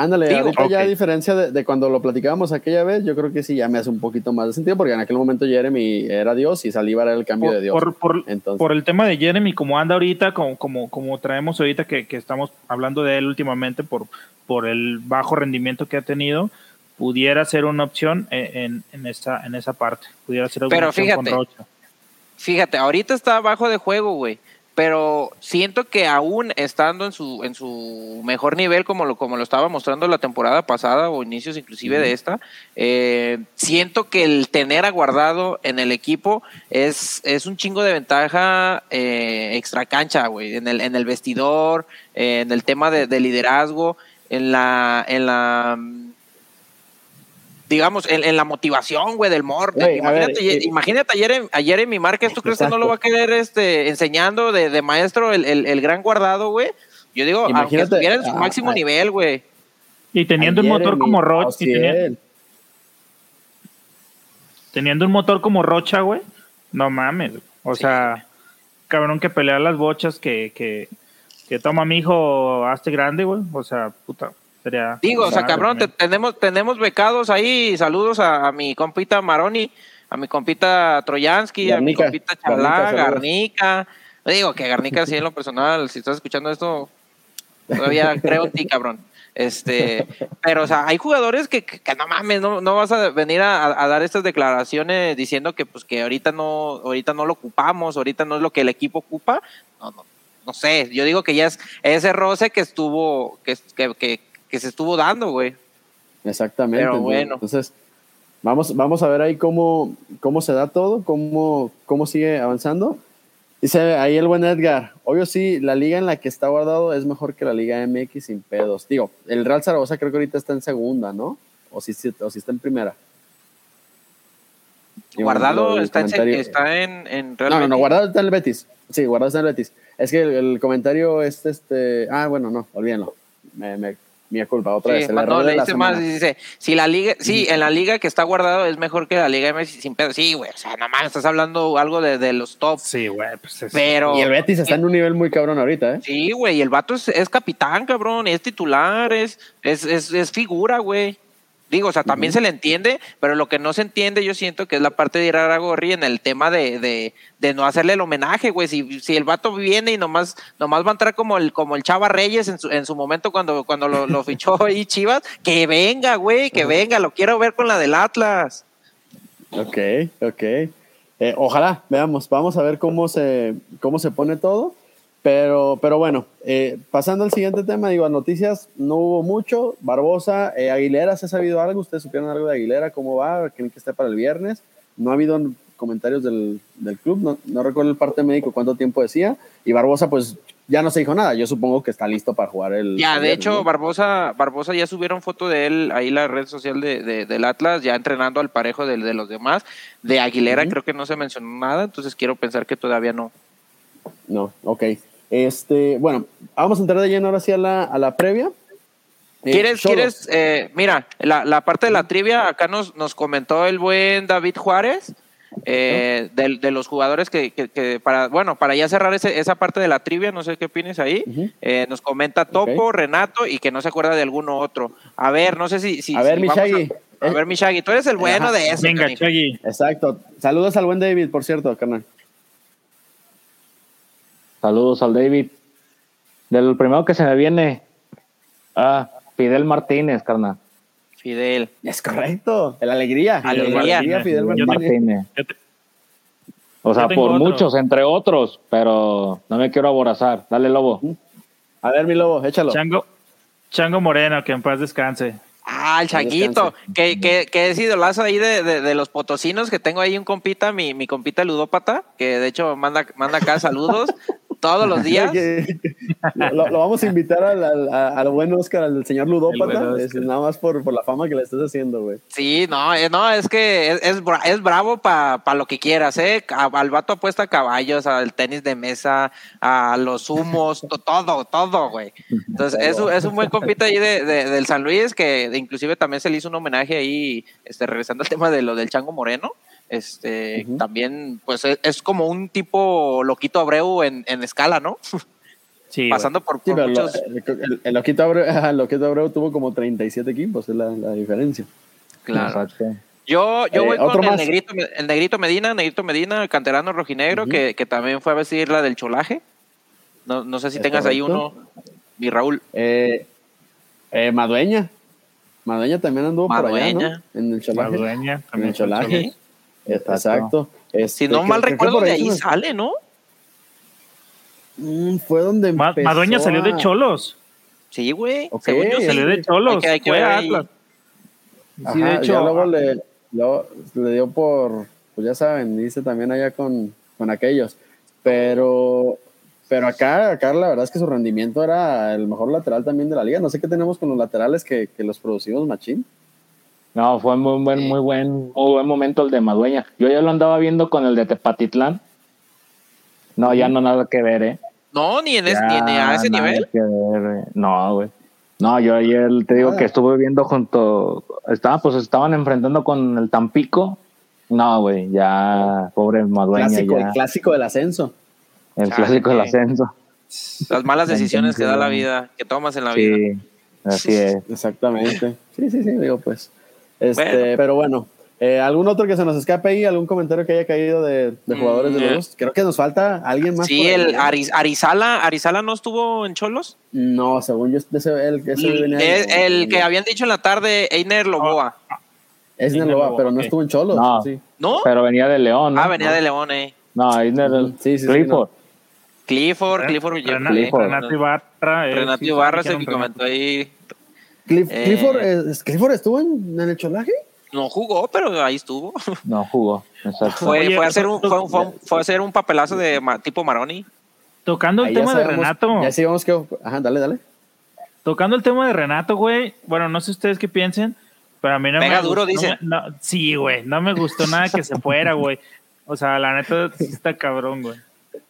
Ándale,
Digo,
ahorita ya a diferencia de, de cuando lo platicábamos aquella vez, yo creo que sí ya me hace un poquito más de sentido, porque en aquel momento Jeremy era Dios y Saldívar era el cambio de Dios.
por, por-
Entonces,
por el tema de Jeremy, como anda ahorita, como, como, como traemos ahorita que, que estamos hablando de él últimamente por, por el bajo rendimiento que ha tenido, pudiera ser una opción en, en, en esa, en esa parte. Pudiera ser una
Pero
opción
fíjate,
con Rocha.
Fíjate, ahorita está bajo de juego, güey. Pero siento que aún estando en su, en su mejor nivel, como lo, como lo estaba mostrando la temporada pasada o inicios inclusive de esta, eh, siento que el tener aguardado en el equipo es, es un chingo de ventaja eh, extra cancha, güey. En el, en el vestidor, eh, en el tema de, de liderazgo, en la, en la digamos, en, en la motivación, güey, del morte.
Ver,
imagínate,
eh,
imagínate a Jeremy, a Jeremy Márquez, ¿tú crees que no lo va a querer este, enseñando de, de maestro el, el- el gran guardado, güey? Yo digo, aunque
Imagínate,
estuviera en su
ah,
máximo
ah,
nivel, güey.
Y teniendo un motor como Rocha, y teni-
Ociel.
teniendo un motor como Rocha, güey, no mames. O sea, cabrón que pelea las bochas que, que, que toma mi hijo, hazte grande, güey. O sea, puta, sería.
Digo, o sea, cabrón, te- tenemos, tenemos becados ahí. Saludos a, a mi compita Maroni, a mi compita Troyansky, a mi compita Chalá,
Garnica.
Garnica. Digo que Garnica, sí, en lo personal, si estás escuchando esto, todavía creo en ti, cabrón. Este, pero, o sea, hay jugadores que, que, que no mames, no, no vas a venir a, a dar estas declaraciones diciendo que, pues, que ahorita no, ahorita no lo ocupamos, ahorita no es lo que el equipo ocupa. No, no, no sé. Yo digo que ya es ese roce que estuvo, que, que, que, se estuvo dando, güey.
Exactamente.
Pero bueno.
Entonces, Vamos, vamos a ver ahí cómo, cómo se da todo, cómo, cómo sigue avanzando. Dice ahí el buen Edgar, obvio sí, la liga en la que está guardado es mejor que la liga MX sin pedos. Digo, el Real Zaragoza creo que ahorita está en segunda, ¿no? O si, si- o si está en primera. Y
Guardado está, en, está en, en Real
No, no, no, guardado está en el Betis. Sí, guardado está en el Betis. Es que el, el comentario este, este. Ah, bueno, no, olvídenlo. Me, me, mía culpa, otra
Sí,
vez. el de
le
la
dice más, dice, si la liga, sí, en la liga que está guardado es mejor que la liga MS sin pedo. Sí, güey, o sea, nomás estás hablando algo de, de los top.
Sí, güey, pues es-
Pero.
Y el Betis está en un nivel muy cabrón ahorita, ¿eh?
Sí, güey, y el vato es, es capitán, cabrón, es titular, es, es, es, es figura, güey. Digo, o sea, también se le entiende, pero lo que no se entiende, yo siento que es la parte de ir a Gorri en el tema de, de, de no hacerle el homenaje, güey. Si, si el vato viene y nomás, nomás va a entrar como el, como el Chava Reyes en su, en su momento cuando, cuando lo, lo fichó ahí Chivas, que venga, güey, que venga, lo quiero ver con la del Atlas.
Ok, ok. Eh, ojalá, veamos, vamos a ver cómo se, cómo se pone todo. Pero, pero bueno, eh, pasando al siguiente tema, digo, a noticias no hubo mucho. Barbosa, eh, Aguilera, ¿se ha sabido algo? ¿Ustedes supieron algo de Aguilera? ¿Cómo va? ¿Creen que esté para el viernes? No ha habido comentarios del, del club, no, no recuerdo el parte médico cuánto tiempo decía. Y Barbosa, pues ya no se dijo nada. Yo supongo que está listo para jugar el.
Ya,
el
de
viernes,
hecho,
¿no?
Barbosa, Barbosa ya subieron foto de él ahí la red social de, de- del Atlas, ya entrenando al parejo de, de los demás. De Aguilera creo que no se mencionó nada, entonces quiero pensar que todavía no.
No, ok. Este, bueno, vamos a entrar de lleno ahora sí a la, a la previa. Eh,
¿Quieres,
Cholos.
quieres, eh, mira, la, la parte de la trivia, acá nos, nos comentó el buen David Juárez, eh, de, de los jugadores que, que- que para, bueno, para ya cerrar ese- esa parte de la trivia, no sé qué opinas ahí, eh, nos comenta Topo. Renato y que no se acuerda de alguno otro. A ver, no sé si... si
A ver,
si. A, a ver, mi Shaggy, tú eres el bueno
Ajá.
de eso.
Venga.
Exacto. Saludos al buen David, por cierto, carnal.
Saludos al David. Del primero que se me viene. Ah, Fidel Martínez, carnal.
Fidel.
Es correcto. El alegría.
Alegría.
El Fidel Martínez.
O sea, por
otro.
muchos, entre otros, pero no me quiero aborazar. Dale, Lobo.
A ver, mi lobo, échalo.
Chango, Chango Moreno, que en paz descanse.
Ah, el changuito, que, que, que es idolazo ahí de, de, de los potosinos, que tengo ahí un compita, mi, mi compita ludópata, que de hecho manda, manda acá saludos todos los días.
Lo, lo vamos a invitar al, al, al buen Oscar, al señor Ludópata.
El buen
Es
Oscar.
nada más por, por la fama que le estás haciendo, güey.
Sí, no, eh, no, es que es, es, bra- es bravo para lo que quieras, ¿eh? Al vato apuesta a caballos, al tenis de mesa, a los humos, to- todo, todo, güey. Entonces, es, un- es un buen compita ahí de, de- del San Luis, que inclusive también se le hizo un homenaje ahí, este, regresando al tema de lo del Chango Moreno. Este, también, pues es, es como un tipo loquito Abreu en, en escala, ¿no?
Sí.
Pasando por, muchos.
el, el, el Loquito Abreu, el Loquito Abreu tuvo como 37 equipos, es la, la diferencia.
Claro.
Exacto.
Yo, yo
Eh,
voy con el negrito, el negrito Medina, negrito Medina, el canterano rojinegro, que, que también fue a vestir la del cholaje. No, no sé si
Es
tengas ahí uno, mi Raúl.
Eh, eh, Madueña. Madueña también anduvo por allá,
Madueña.
¿no? En el cholaje.
Madueña,
En el
fue
cholaje. Exacto. Este,
Si no
que-
mal recuerdo, de ahí
¿no?
sale, ¿no?
Mm, fue donde
Ma-
empezó
Madueña salió de Cholos.
Sí, güey.
Ok,
Según yo, sí.
Salió de Cholos.
Hay que- hay que
fue
ver
a
ahí.
Atlas.
Ajá,
Sí, de hecho,
ya luego le, luego le dio por, pues ya saben, dice también allá con, con aquellos. Pero, pero acá, acá la verdad es que su rendimiento era el mejor lateral también de la liga. No sé qué tenemos con los laterales que, que los producimos machín.
No, fue muy buen, muy buen, muy buen momento el de Madueña. Yo ya lo andaba viendo con el de Tepatitlán. No, ya no nada que ver, eh.
No, ni en, es- ni en- a ese
nada
nivel.
que ver, eh. No, güey. No, yo ayer te digo
Nada.
que estuve viendo junto, estaba, pues estaban enfrentando con el Tampico. No, güey, ya, pobre Madueña,
Clásico,
ya.
el clásico del ascenso.
El
Chale.
clásico del ascenso.
Las malas decisiones que da la vida, que tomas en la vida.
Sí, así es.
Exactamente. Sí, sí, sí, digo pues. Este,
Bueno.
Pero bueno, eh, ¿algún otro que se nos escape ahí? ¿Algún comentario que haya caído de, de jugadores de
Mm,
los
eh.
dos? Creo que nos falta alguien más.
Sí, el
¿eh?
Ariz- Arizala, Arizala no estuvo en Cholos.
No, según yo, ese, el, ese venía
Es
de-
el que habían dicho en la tarde, Einer Loboa.
Es
Inter
Naloa,
Lobo,
pero no estuvo en Cholos.
No.
Sí.
¿No?
Pero venía de León, ¿no?
Ah, venía de León, eh.
No, el
Sí, sí, sí,
Clifford.
Clifford, Clifford,
Rena-
Clifford.
Renato Ibarra. eh,
Renato Ibarra es el que comentó ahí.
Cliff-
Eh.
Clifford, eh, ¿Clifford estuvo en, en el cholaje?
No jugó, pero ahí estuvo.
No jugó.
Fue,
Oye,
fue a hacer un, fue, fue- fue a hacer un papelazo de ma- tipo Maroni.
Tocando el
Ahí ya
tema de
sabemos-
Renato.
Ya sabemos que. Ajá, dale, dale.
Tocando el tema de Renato, güey. Bueno, no sé ustedes qué piensen, pero a mí no
Pega
me
duro,
gustó-
dice.
no no- sí, güey. No me gustó nada que se fuera, güey. O sea, la neta sí está cabrón, güey.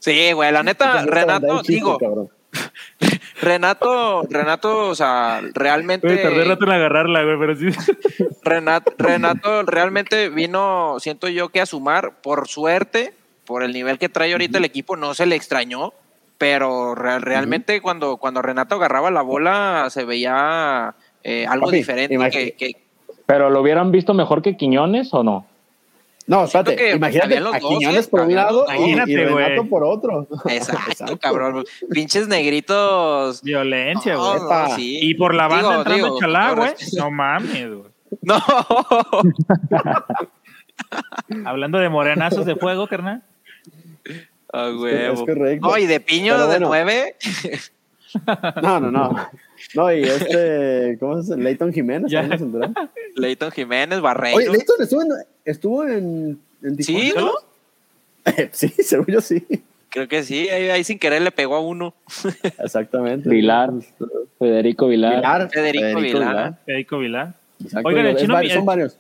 Sí, güey, la neta, Renato, digo,
cabrón.
Renato, Renato, o sea, realmente.
Tardé rato en agarrarla, güey, pero sí.
Renato, Renato realmente vino, siento yo que a sumar, por suerte, por el nivel que trae ahorita el equipo, no se le extrañó, pero re- realmente cuando, cuando Renato agarraba la bola se veía eh, algo
Papi,
diferente.
imagi-
Que, que-
¿Pero lo hubieran visto mejor que Quiñones o no?
No, espérate,
que
imagínate
habían los
a Quiñones por un lado y- y,
Imagínate,
Renato
güey.
por otro.
exacto, cabrón. Pinches negritos.
Violencia, güey.
no,
Epa.
sí.
Y por la banda
Digo,
entrando
digo,
Chalá, güey. No mames, güey.
No.
Hablando de morenazos de fuego, carnal.
Ah,
Es
huevo.
correcto.
No, y de piño
Pero
de
bueno.
nueve.
No, no, no. No, y este, ¿cómo se llama? Leighton Jiménez.
Leighton Jiménez, Barreiro.
Oye, Leighton estuvo en, estuvo en, en
Sí. ¿no?
sí, según yo sí.
Creo que sí. Ahí, ahí sin querer le pegó a uno.
Exactamente.
Vilar, Federico Vilar.
Vilar.
Federico Vilar.
Federico Vilar.
Exacto,
Oigan, el
es
chino
varios- son varios.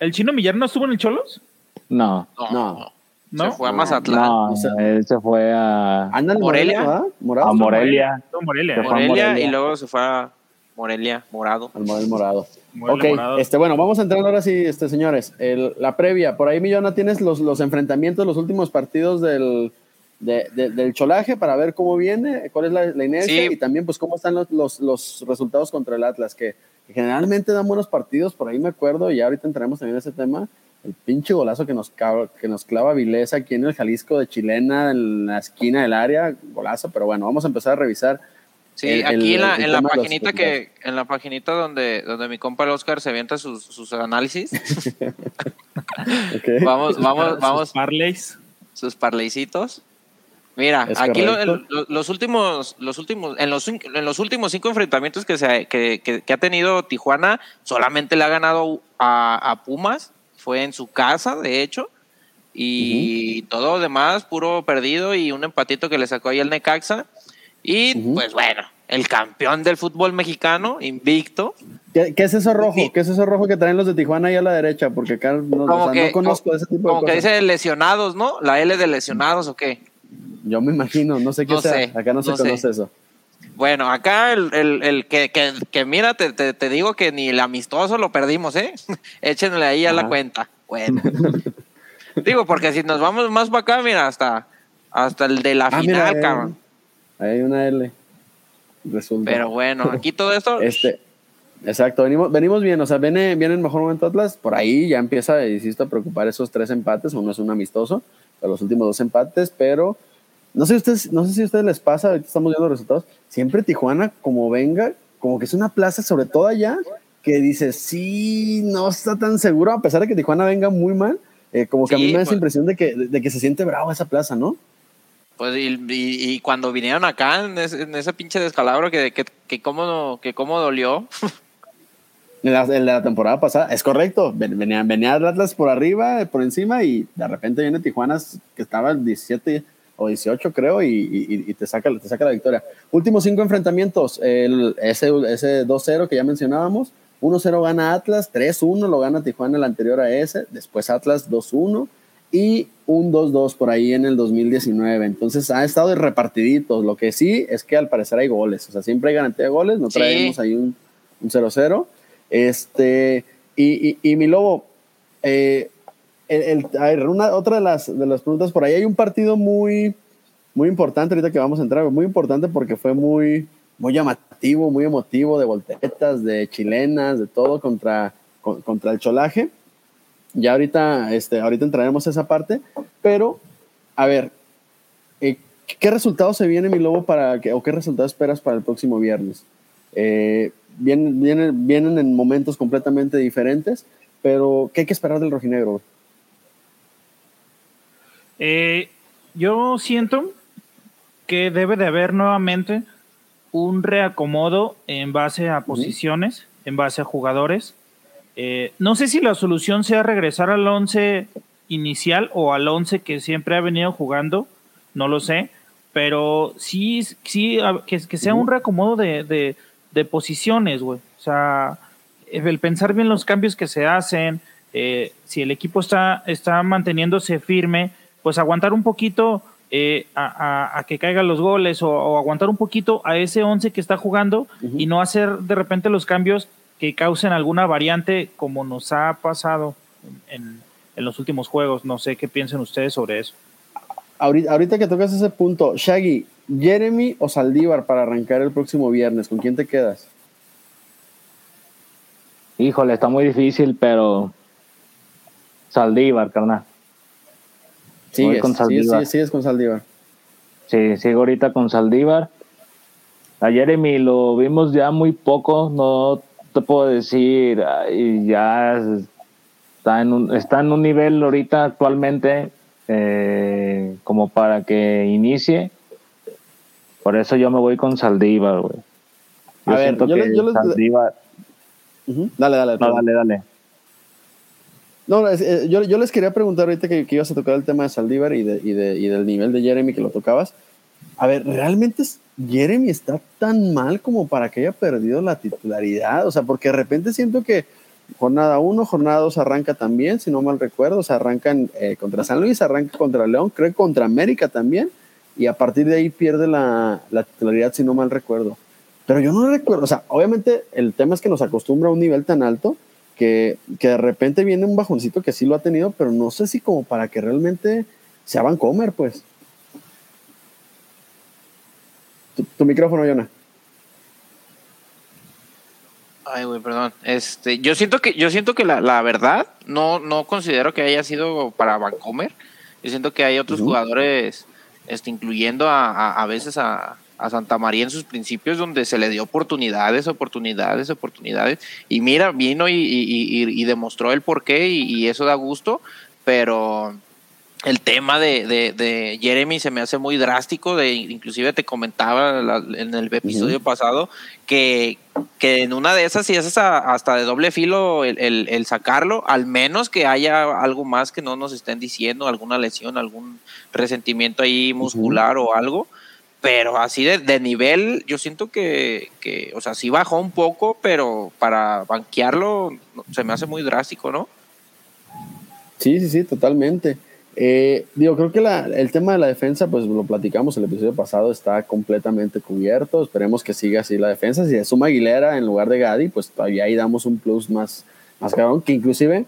¿El chino Millar no estuvo en el Cholos?
No,
No.
No.
¿No?
Se fue a Mazatlán.
no,
o sea-
él se fue a,
Anda en
Morelia.
Morelia, ¿verdad? Morado.
a Morelia.
No, Morelia.
Y luego se fue a Morelia, morado.
Al Morel morado.
Morelia
ok,
morado.
este, bueno, vamos a entrar ahora sí, este, señores. El- la previa, por ahí, Millona, tienes los, los enfrentamientos, los últimos partidos del, de- de- del cholaje para ver cómo viene, cuál es la, la inercia
Sí.
y también, pues, cómo están los, los, los resultados contra el Atlas, que, que generalmente dan buenos partidos, por ahí me acuerdo, y ahorita entraremos también en ese tema. El pinche golazo que nos, que nos clava Vilés aquí en el Jalisco de Chilena, en la esquina del área, golazo, pero bueno, vamos a empezar a revisar.
Sí,
el-
aquí
el-
en la, en la
los
paginita que, en la paginita donde, donde mi compa el Oscar se avienta sus, sus análisis,
¿ok?
vamos, vamos, vamos,
Parleys.
sus parleycitos. Mira,
Es
aquí lo- el- los últimos, los últimos, en los, en los últimos cinco enfrentamientos que, se, que, que- que ha tenido Tijuana, solamente le ha ganado a, a Pumas, fue en su casa, de hecho, y todo lo demás, puro perdido y un empatito que le sacó ahí el Necaxa. Y pues bueno, el campeón del fútbol mexicano, invicto.
¿Qué, qué es eso rojo? ¿Qué es eso rojo que traen los de Tijuana ahí a la derecha? Porque acá no,
Como
o sea,
que-
no conozco ese tipo de
Como que dice lesionados, ¿no? La L de lesionados o qué.
Yo me imagino, no sé qué
No
sea.
sé,
acá no se
sé.
conoce eso.
Bueno, acá el, el- el que, que, que mira, te, te- te digo que ni el amistoso lo perdimos, ¿eh? Échenle ahí a la cuenta. Bueno. digo, porque si nos vamos más para acá, mira, hasta, hasta el de la
Ah, mira,
final,
eh,
cabrón.
Ahí hay una L. Resulta.
Pero bueno, aquí todo esto.
Este, exacto, venimos, venimos bien, o sea, viene, viene el mejor momento Atlas, por ahí ya empieza, insisto, a preocupar esos tres empates, uno es un amistoso, pero los últimos dos empates, pero no sé, ustedes, no sé si a ustedes les pasa, ahorita estamos viendo los resultados, siempre Tijuana, como venga, como que es una plaza, sobre todo allá, que dice, sí, no está tan seguro, a pesar de que Tijuana venga muy mal, eh, como que a mí me da esa
pues-
impresión de que, de que se siente bravo esa plaza, ¿no?
Pues y, y- y cuando vinieron acá en ese, en ese pinche descalabro que, que, que cómo, que cómo dolió.
En la, la temporada pasada, es correcto. Ven- Venía, venía el Atlas por arriba, por encima, y de repente viene Tijuana, que estaba el 17 o 18, creo, y, y- y te, saca, te saca la victoria. Últimos cinco enfrentamientos: el, ese, ese 2-0 que ya mencionábamos, 1-0 gana Atlas, 3-1 lo gana Tijuana el anterior a ese, después Atlas 2-1 y un 2-2 por ahí en el 2019. Entonces ha estado de repartiditos. Lo que sí es que al parecer hay goles, o sea, siempre hay garantía de goles, no
Sí.
traemos ahí un un 0-0. Este, y, y, y mi lobo, eh, a ver, otra de las, de las preguntas por ahí, hay un partido muy, muy importante ahorita que vamos a entrar, muy importante porque fue muy, muy llamativo, muy emotivo, de volteretas, de chilenas, de todo contra, con- contra el cholaje. Ya ahorita, este, ahorita entraremos a esa parte, pero, a ver, eh, ¿qué resultado se viene, mi lobo, para que, o qué resultado esperas para el próximo viernes? Eh, vienen, vienen, vienen en momentos completamente diferentes, pero ¿qué hay que esperar del rojinegro?
Eh, yo siento que debe de haber nuevamente un reacomodo en base a posiciones, en base a jugadores. Eh, no sé si la solución sea regresar al 11 inicial o al 11 que siempre ha venido jugando, no lo sé, pero sí, sí que, que sea un reacomodo de, de- de posiciones, güey. O sea, el pensar bien los cambios que se hacen, eh, si el equipo está, está manteniéndose firme, pues aguantar un poquito eh, a, a- a que caigan los goles o, o aguantar un poquito a ese 11 que está jugando y no hacer de repente los cambios que causen alguna variante como nos ha pasado en, en los últimos juegos. No sé qué piensen ustedes sobre eso.
Ahorita, ahorita que tocas ese punto, Shaggy, Jeremy o Saldívar para arrancar el próximo viernes, ¿con quién te quedas?
Híjole, está muy difícil, pero Saldívar, carnal.
Sigues,
con
sigues, sigues, sigues con Saldívar.
Sí, sigo ahorita con Saldívar. A Jeremy lo vimos ya muy poco, no te puedo decir, ay, ya está en un, está en un nivel ahorita actualmente eh, como para que inicie. Por eso yo me voy con Saldívar, güey. Yo
A ver, yo
que
le- yo le-
Saldívar...
Dale, dale.
No,
perdón.
dale, dale.
No, eh, yo, les quería preguntar ahorita que, que ibas a tocar el tema de Saldívar y, de, y, de- y del nivel de Jeremy que lo tocabas. A ver, ¿realmente Jeremy está tan mal como para que haya perdido la titularidad? O sea, porque de repente siento que jornada 1, jornada 2 arranca también, si no mal recuerdo. O sea, arrancan eh, contra San Luis, arranca contra León, creo que contra América también. Y a partir de ahí pierde la, la titularidad, si no mal recuerdo. Pero yo no recuerdo, o sea, obviamente el tema es que nos acostumbra a un nivel tan alto que, que de repente viene un bajoncito que sí lo ha tenido, pero no sé si como para que realmente sea Vancomer, pues. Tu, tu micrófono, Yona.
Ay, güey, perdón. Este, yo siento que, yo siento que la, la verdad, no, no considero que haya sido para Vancomer. Yo siento que hay otros jugadores, este, incluyendo a, a, a veces a, a Santa María en sus principios, donde se le dio oportunidades, oportunidades, oportunidades. Y mira, vino y, y- y- y demostró el porqué y, y eso da gusto, pero el tema de, de, de Jeremy se me hace muy drástico, de inclusive te comentaba la- en el episodio pasado que, que en una de esas, si es hasta, de doble filo el, el- el sacarlo, al menos que haya algo más que no nos estén diciendo, alguna lesión, algún resentimiento ahí muscular o algo, pero así de, de nivel, yo siento que, que, o sea, sí bajó un poco, pero para banquearlo se me hace muy drástico, ¿no?
Sí, sí, sí, totalmente. Eh, digo, creo que la- el tema de la defensa, pues lo platicamos el episodio pasado, está completamente cubierto. Esperemos que siga así la defensa. Si se suma Aguilera en lugar de Gadi, pues todavía ahí damos un plus más, más cabrón, que inclusive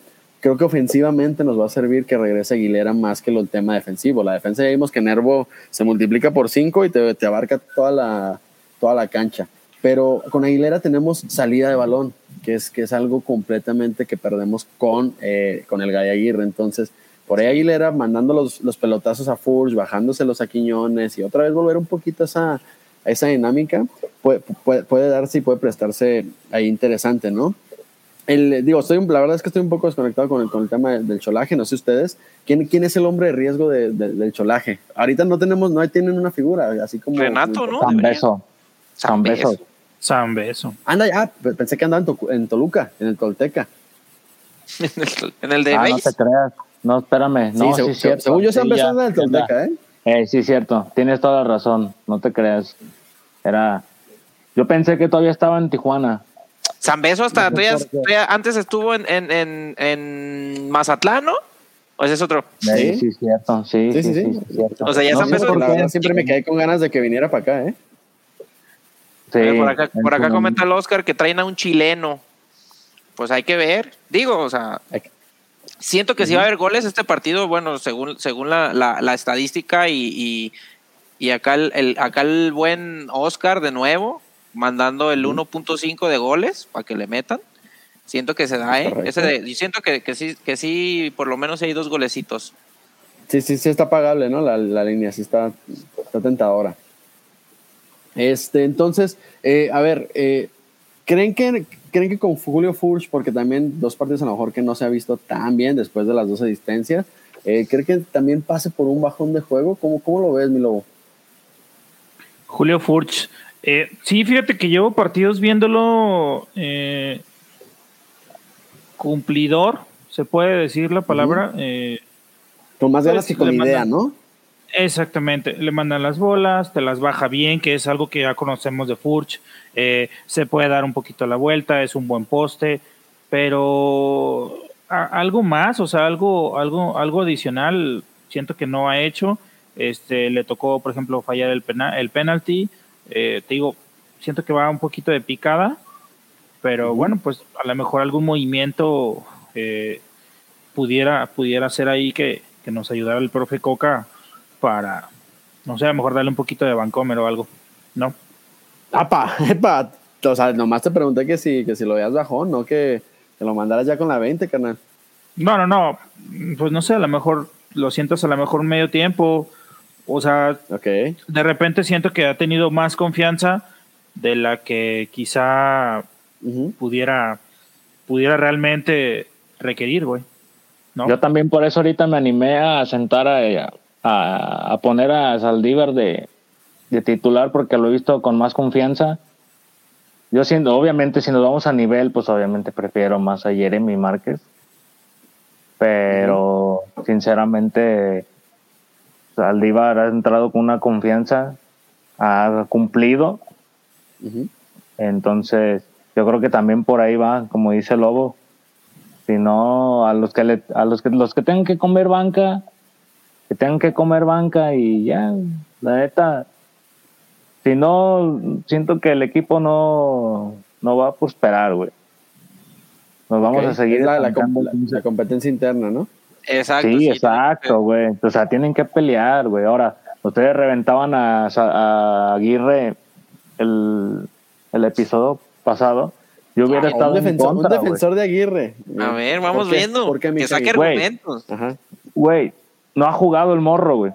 creo que ofensivamente nos va a servir que regrese Aguilera más que el tema defensivo. La defensa ya vimos que Nervo se multiplica por 5 y te, abarca toda la, toda la cancha. Pero con Aguilera tenemos salida de balón, que es, que es algo completamente que perdemos con, eh, con el Gay Aguirre. Entonces, por ahí Aguilera mandando los, los pelotazos a Furch, bajándoselos a Quiñones y otra vez volver un poquito a esa, esa dinámica, puede, puede, puede darse y puede prestarse ahí interesante, ¿no? El, digo, estoy, la verdad es que estoy un poco desconectado con el, con el tema del, del cholaje, no sé ustedes, ¿quién, quién es el hombre de riesgo de- de- del cholaje? Ahorita no tenemos, no tienen una figura, así como...
Renato, ¿no?
San. Beso. San Beso.
San Beso.
Anda, ya, pe- pensé que andaba en, en Toluca, en el Tolteca.
en, el, en el de
Ah, no te creas. No, espérame. No,
sí,
sí, es cierto.
según yo
Sí,
empezó
ya,
anda
ya está.
Tolteca, ¿eh?
Eh, sí, cierto. Tienes toda la razón. No te creas. Era. Yo pensé que todavía estaba en Tijuana.
San Beso hasta
No sé
todavía- antes estuvo en, en, en, en Mazatlán, ¿no? ¿O ese es otro?
Sí,
Sí.
sí, cierto. Sí,
Sí,
sí,
sí,
sí,
sí.
sí, cierto.
O sea, ya
no
San Beso-
verdad, siempre me quedé con ganas de que viniera para acá, ¿eh?
Sí,
por acá, por acá comenta el Oscar que traen a un chileno. Pues hay que ver. Digo, o sea,
que-
siento que si va a haber goles este partido, bueno, según, según la, la, la estadística y, y, y acá, el, el- acá el buen Oscar de nuevo, mandando el 1.5 de goles para que le metan. Siento que se da, ¿eh? Ese de- yo siento que, que sí, que sí, por lo menos hay dos golecitos.
Sí, sí, sí está pagable, ¿no? La, la línea sí está, está tentadora. Este, entonces, eh, a ver, eh, ¿creen, que, ¿creen que con Julio Furch, porque también dos partidos a lo mejor que no se ha visto tan bien después de las dos asistencias, eh, ¿creen que también pase por un bajón de juego? ¿Cómo, cómo lo ves, mi lobo?
Julio Furch. Eh, sí, fíjate que llevo partidos viéndolo eh, cumplidor, se puede decir la palabra. eh,
Con más ganas
Pues,
que con idea,
mandan-
¿no?
Exactamente, le mandan las bolas, te las baja bien, que es algo que ya conocemos de Furch, eh, se puede dar un poquito la vuelta, es un buen poste, pero a- algo más, o sea, algo, algo, algo adicional, siento que no ha hecho. Este, le tocó, por ejemplo, fallar el, pena, el penalty. Eh, te digo, siento que va un poquito de picada, pero bueno, pues a lo mejor algún movimiento eh, pudiera, pudiera ser ahí que, que nos ayudara el profe Coca para, no sé, a lo mejor darle un poquito de Vancomer o algo, ¿no?
¡Apa! ¡Epa! O sea, nomás te pregunté que si, que si lo veías bajón, no que, que lo mandaras ya con la 20, carnal.
No, no, no, pues no sé, a lo mejor lo sientas a lo mejor medio tiempo, o sea, de repente siento que ha tenido más confianza de la que quizá pudiera, pudiera realmente requerir, güey. ¿no?
Yo también por eso ahorita me animé a sentar a, a, a poner a Saldívar de, de titular porque lo he visto con más confianza. Yo siendo, obviamente, si nos vamos a nivel, pues obviamente prefiero más a Jeremy Márquez. Pero sinceramente, Saldívar ha entrado con una confianza, ha cumplido. Entonces, yo creo que también por ahí va, como dice Lobo. Si no, a los que le, a los que los que tengan que comer banca, que tengan que comer banca y ya, la neta. Si no, siento que el equipo no, no va a prosperar, güey. Nos vamos a seguir.
La, la- la competencia interna, ¿no?
Exacto.
Sí, exacto, güey. O sea, tienen que pelear, güey. Ahora, ustedes reventaban a, Aguirre el, el episodio pasado. Yo hubiera
Ah,
estado
un
en
defensor, un
contra, güey.
defensor de Aguirre.
A ver, vamos
¿Por qué?
viendo.
¿Por qué,
que saque argumentos.
Güey, no ha jugado el morro, güey.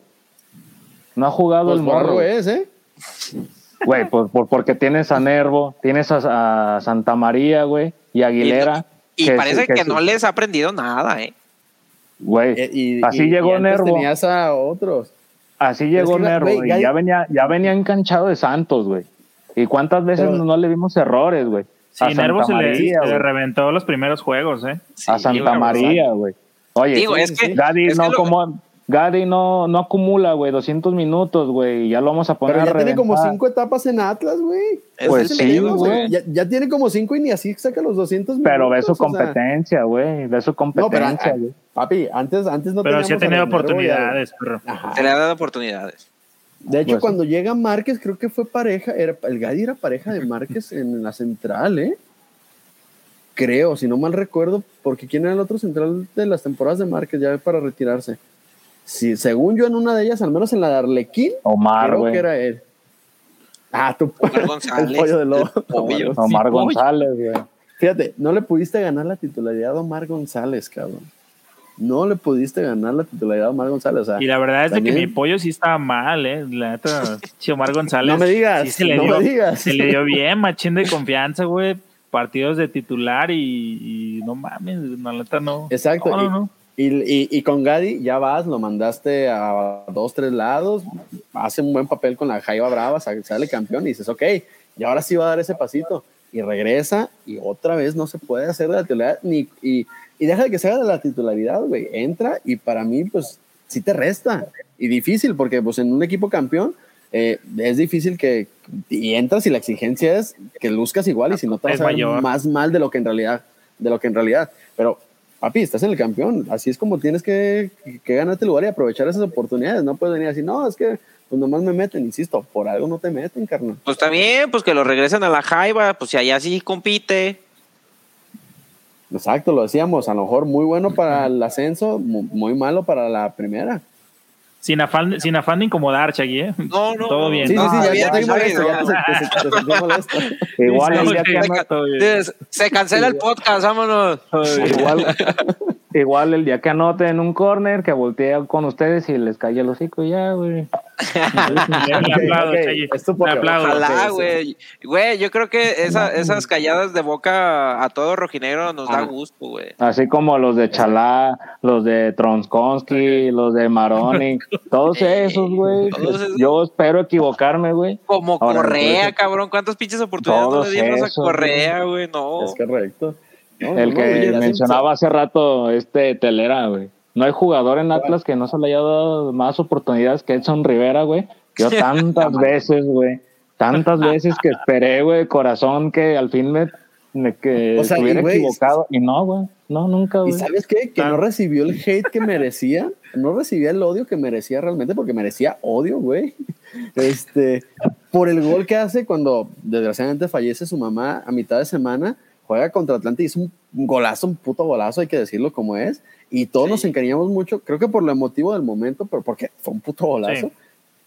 No ha jugado
Pues
el morro.
morro es, ¿eh?
Güey, por, por- porque tienes a Nervo, tienes a, a Santa María, güey, y Aguilera.
Y
que-
parece que,
que-
no les ha aprendido nada, ¿eh?
Güey,
Eh, y-
así
y-
llegó
y antes
Nervo.
tenías a otros.
Así llegó
Es que,
Nervo
güey,
y
ya-
venía, ya venía enganchado de Santos, güey. ¿Y cuántas veces
Pero-
no le vimos errores, güey?
Sí,
a
Nervo se, le, se le
güey.
reventó los primeros juegos, ¿eh?
a Santa María, güey. Oye,
Digo,
sí,
es que- es que
no
lo-
como Gadi no, no acumula, güey, 200 minutos, güey, y ya lo vamos a poner
Pero ya
a
tiene como cinco etapas en Atlas, güey.
Es
Pues sí, güey.
Ya, ya tiene como cinco y ni así saca los 200
Pero ve
minutos,
su competencia, güey, ve su
No, pero,
competencia,
ah,
güey.
papi, antes, antes no
Pero sí ha tenido oportunidades, perro.
Se le ha dado oportunidades.
De hecho,
Pues,
cuando llega Márquez, creo que fue pareja, era, el Gadi era pareja de Márquez en la central, ¿eh? Creo, si no mal recuerdo, porque ¿quién era el otro central de las temporadas de Márquez ya para retirarse? Sí, según yo en una de ellas, al menos en la de Arlequín,
Omar,
creo que era él. Ah, tú,
Omar González,
el pollo de lobo.
Omar
Sí,
González, güey.
Fíjate, no le pudiste ganar la titularidad a Omar González, cabrón. No le pudiste ganar la titularidad a Omar González. O sea,
Y la verdad es de que mi pollo sí estaba mal, ¿eh? La neta, Chiomar González.
No me digas,
sí se le
no
dio,
me digas.
Se le dio bien, machín de confianza, güey. Partidos de titular y, y no mames, la neta no.
Exacto.
No, no,
y,
no.
y- y- y con Gadi ya vas, lo mandaste a dos, tres lados, hace un buen papel con la Jaiba Brava, sa- sale campeón y dices, ok, y ahora sí va a dar ese pasito. Y regresa y otra vez no se puede hacer de la titularidad ni, y, y deja de que se haga de la titularidad, güey. Entra y para mí, pues sí te resta. Y difícil, porque pues en un equipo campeón eh, es difícil que y entras y la exigencia es que luzcas igual y si no te vas a ver más mal de lo que en realidad, de lo que en realidad. Pero papi, estás en el campeón, así es como tienes que, que ganarte lugar y aprovechar esas oportunidades. No puedes venir así, no, es que pues nomás me meten, insisto, por algo no te meten, carnal.
Pues también, pues que lo regresen a la Jaiba, pues si allá sí compite.
Exacto, lo decíamos, a lo mejor muy bueno para el ascenso, mu- muy malo para la primera.
Sin afán, sin afán de incomodar, Chagui, ¿eh?
No, no,
Todo bien.
Sí, sí,
No,
sí, ya, ya molesto, ya molesto.
Igual que
sí.
no-
Todo bien.
Se, se cancela el podcast, vámonos.
igual, igual el día que anote en un corner, que voltee con ustedes y les calle el hocico ya, güey.
Ojalá, güey. Güey, yo creo que esa, esas calladas de boca a todo rojinegro nos da
Ah.
gusto, güey.
Así como los de Chalá, los de Tronskonsky, los de Maroni, todos esos, güey. Yo espero equivocarme, güey.
Como
Ahora,
Correa,
entonces,
cabrón. ¿Cuántas pinches oportunidades no le dimos a Correa, güey? No.
Es correcto. No,
El
no,
que mencionaba hace rato este Telera, güey. No hay jugador en Atlas que no se le haya dado más oportunidades que Edson Rivera, güey. Yo tantas veces, güey. Tantas veces que esperé, güey, corazón, que al fin me, me- que
O sea, y,
estuviera
güey,
equivocado. Y no, güey. No, nunca,
¿Y
güey.
sabes qué? Que no recibió el hate que merecía, no recibía el odio que merecía realmente, porque merecía odio, güey. Este, por el gol que hace cuando desgraciadamente fallece su mamá a mitad de semana, juega contra Atlante y es un golazo, un puto golazo, hay que decirlo como es. Y todos nos encariñamos mucho, creo que por lo emotivo del momento, pero porque fue un puto golazo.
Sí.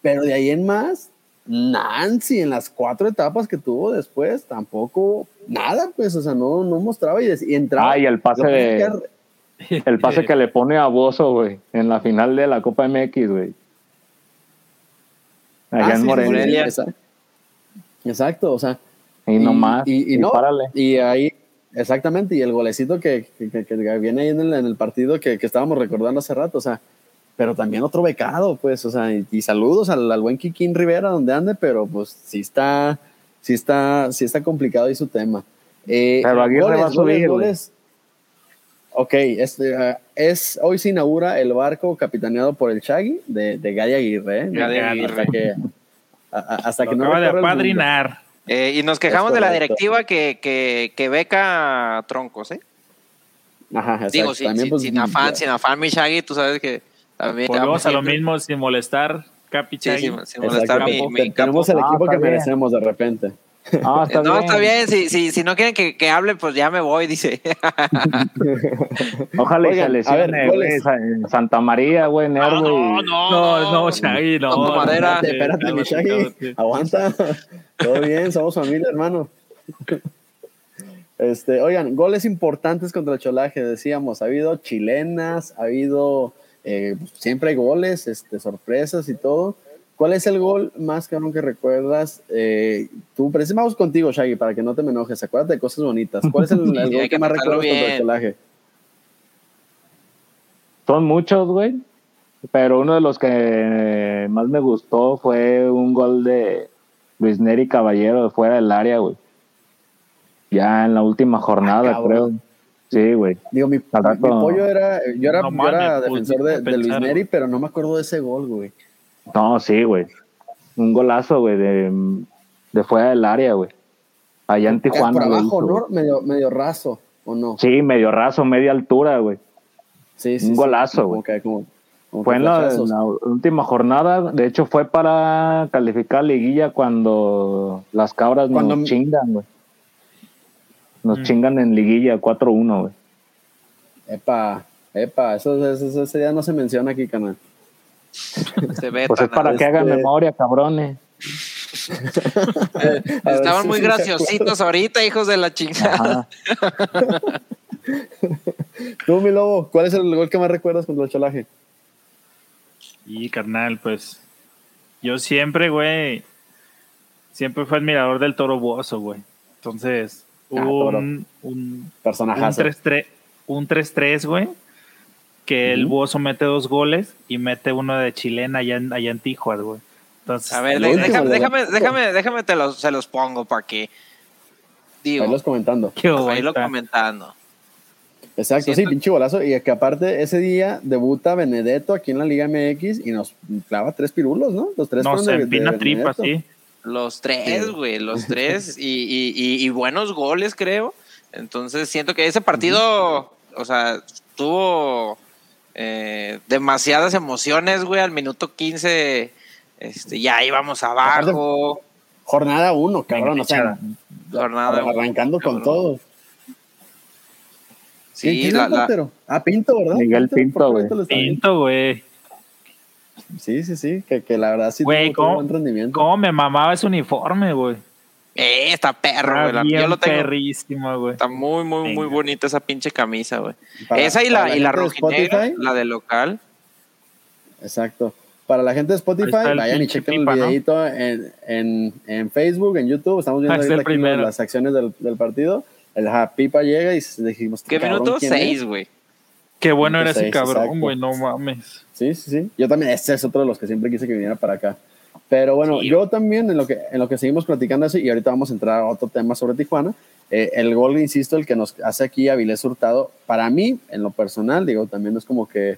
Pero de ahí en más, Nancy en las cuatro etapas que tuvo después, tampoco nada, pues, o sea, no, no mostraba y, y entraba.
Ah, y el pase de-
que-
El pase que le pone a Bozo, güey, en la final de la Copa MX, güey. Allá
Ah,
en
sí, sí,
Morelia.
sí, exacto. Exacto, o sea.
Y no más.
Y, y
y
no,
párale.
y ahí, exactamente, y el golecito que, que, que- que viene ahí en el, en el partido que, que estábamos recordando hace rato, o sea, pero también otro becado, pues, o sea, y, y saludos al, al buen Kikín Rivera donde ande, pero pues sí está, sí está, sí está complicado ahí su tema. Eh,
Pero Aguirre va a subir.
Ok, este, ah, es, hoy se inaugura el barco capitaneado por el Chagui de, de Gadi Aguirre. ¿eh?
Gadi Aguirre.
Hasta que, a- a- hasta
Lo
que no
acaba de
recorra el mundo.
apadrinar.
Eh, y nos quejamos de la directiva que, que, que beca troncos, ¿eh?
Ajá, exacto.
Digo, sin,
pues,
sin afán, sin afán, mi Shaggy, tú sabes que también...
Volvemos a lo mismo sin molestar, Capi
Sí,
Chagui.
sin, molestar mi, mi
Te- Tenemos el
Ah,
equipo
está
que
bien.
merecemos de repente.
Ah, está
no,
bien.
está bien, si, si, si no quieren que, que hable, pues ya me voy, dice.
Ojalá y
Oigan,
se lesione, güey. Santa María, güey, Nervo.
no, no,
No, no, Shaggy, no.
Toco madera.
Espérate, espérate, mi Shaggy. Aguanta. Todo bien, somos familia, hermano. Este, oigan, goles importantes contra el Cholaje, decíamos, ha habido chilenas, ha habido, eh, siempre hay goles, este, sorpresas y todo. ¿Cuál es el gol más cabrón que recuerdas? Eh, tú, pero ese vamos contigo, Shaggy, para que no te me enojes. Acuérdate de cosas bonitas. ¿Cuál es el, gol
que
que más recuerdas contra el
bien.
Cholaje?
Son muchos, güey. Pero uno de los que más me gustó fue un gol de Luis Neri Caballero de fuera del área, güey. Ya en la última jornada,
Ah,
creo. Sí, güey.
Digo, mi, mi pollo era, yo era,
No
yo era defensor de, Luis Neri, pero no me acuerdo de ese gol, güey.
No, sí, güey. Un golazo, güey, de, de fuera del área, güey. Allá en Tijuana.
por abajo,
hizo,
¿no? Medio, medio raso, ¿o no?
Sí, medio raso, media altura, güey.
Sí,
un golazo,
Como
güey.
que- como- como
Fue en la,
flashazos.
en la última jornada, de hecho fue para calificar liguilla cuando las cabras
Cuando-
nos chingan, güey. Nos
Mm.
chingan en liguilla 4-1, güey.
Epa, epa, eso, eso- eso- ese día no se menciona aquí, canal.
Se ve
Pues es para que hagan
este-
memoria, cabrones.
Estaban
sí,
muy graciositos ahorita, hijos de la chingada.
Tú, mi lobo, ¿cuál es el gol que más recuerdas contra el cholaje?
Y carnal, pues yo siempre, güey, siempre fui admirador del toro bozo, güey. Entonces,
Ah,
un, un, un
Personajazo.
3-3, un 3-3, güey, que el bozo mete dos goles y mete uno de chilena allá en, allá en Tijuas, güey. Entonces,
A ver, déjame, déjame, déjame, déjame te los, se los pongo para que digo,
Ahí los comentando.
irlo
bonita.
comentando.
Exacto, sí, pinche golazo. Y que aparte, ese día debuta Benedetto aquí en la Liga MX y nos clava tres pirulos, ¿no? Los tres
Nos empina tripa, sí.
Los tres,
Sí.
güey, los tres y, y, y, y buenos goles, creo. Entonces siento que ese partido, o sea, tuvo eh, demasiadas emociones, güey. Al minuto 15, este, ya íbamos abajo.
Jornada uno, cabrón. O sea.
Jornada uno,
arrancando con
cabrón.
todo. ¿Quién-
Sí,
quién
la,
es el
la-?
Ah, Pinto, ¿verdad?
Miguel Pinto,
¿por qué
güey.
Pinto, güey.
Sí, sí, sí, que, que la verdad sí
Güey,
tuvo,
¿cómo,
buen rendimiento.
cómo me mamaba ese uniforme, güey?
Eh, está perro,
Está
güey. la-
bien
Yo lo tengo.
perrísimo, güey.
Está muy, muy, muy bonita esa pinche camisa, güey.
Para-
Esa y
para
la, y la rojinegra,
Spotify,
la de local.
Exacto. Para la gente de Spotify, vayan y chequen
pipa,
el
¿no?
videito en, en, en Facebook, en YouTube. Estamos viendo ahorita aquí las acciones del, del partido. El ajá, Pipa llega y dijimos,
¿Qué
cabrón,
minuto? Seis, güey.
Qué bueno era ese cabrón, güey, no mames.
Sí, sí, sí. Yo también, este es otro de los que siempre quise que viniera para acá. Pero bueno,
Sí.
yo también en lo que en lo que seguimos platicando eso y ahorita vamos a entrar a otro tema sobre Tijuana, Eh, el gol, insisto, el que nos hace aquí Avilés Hurtado, para mí, en lo personal, digo, también no es como que,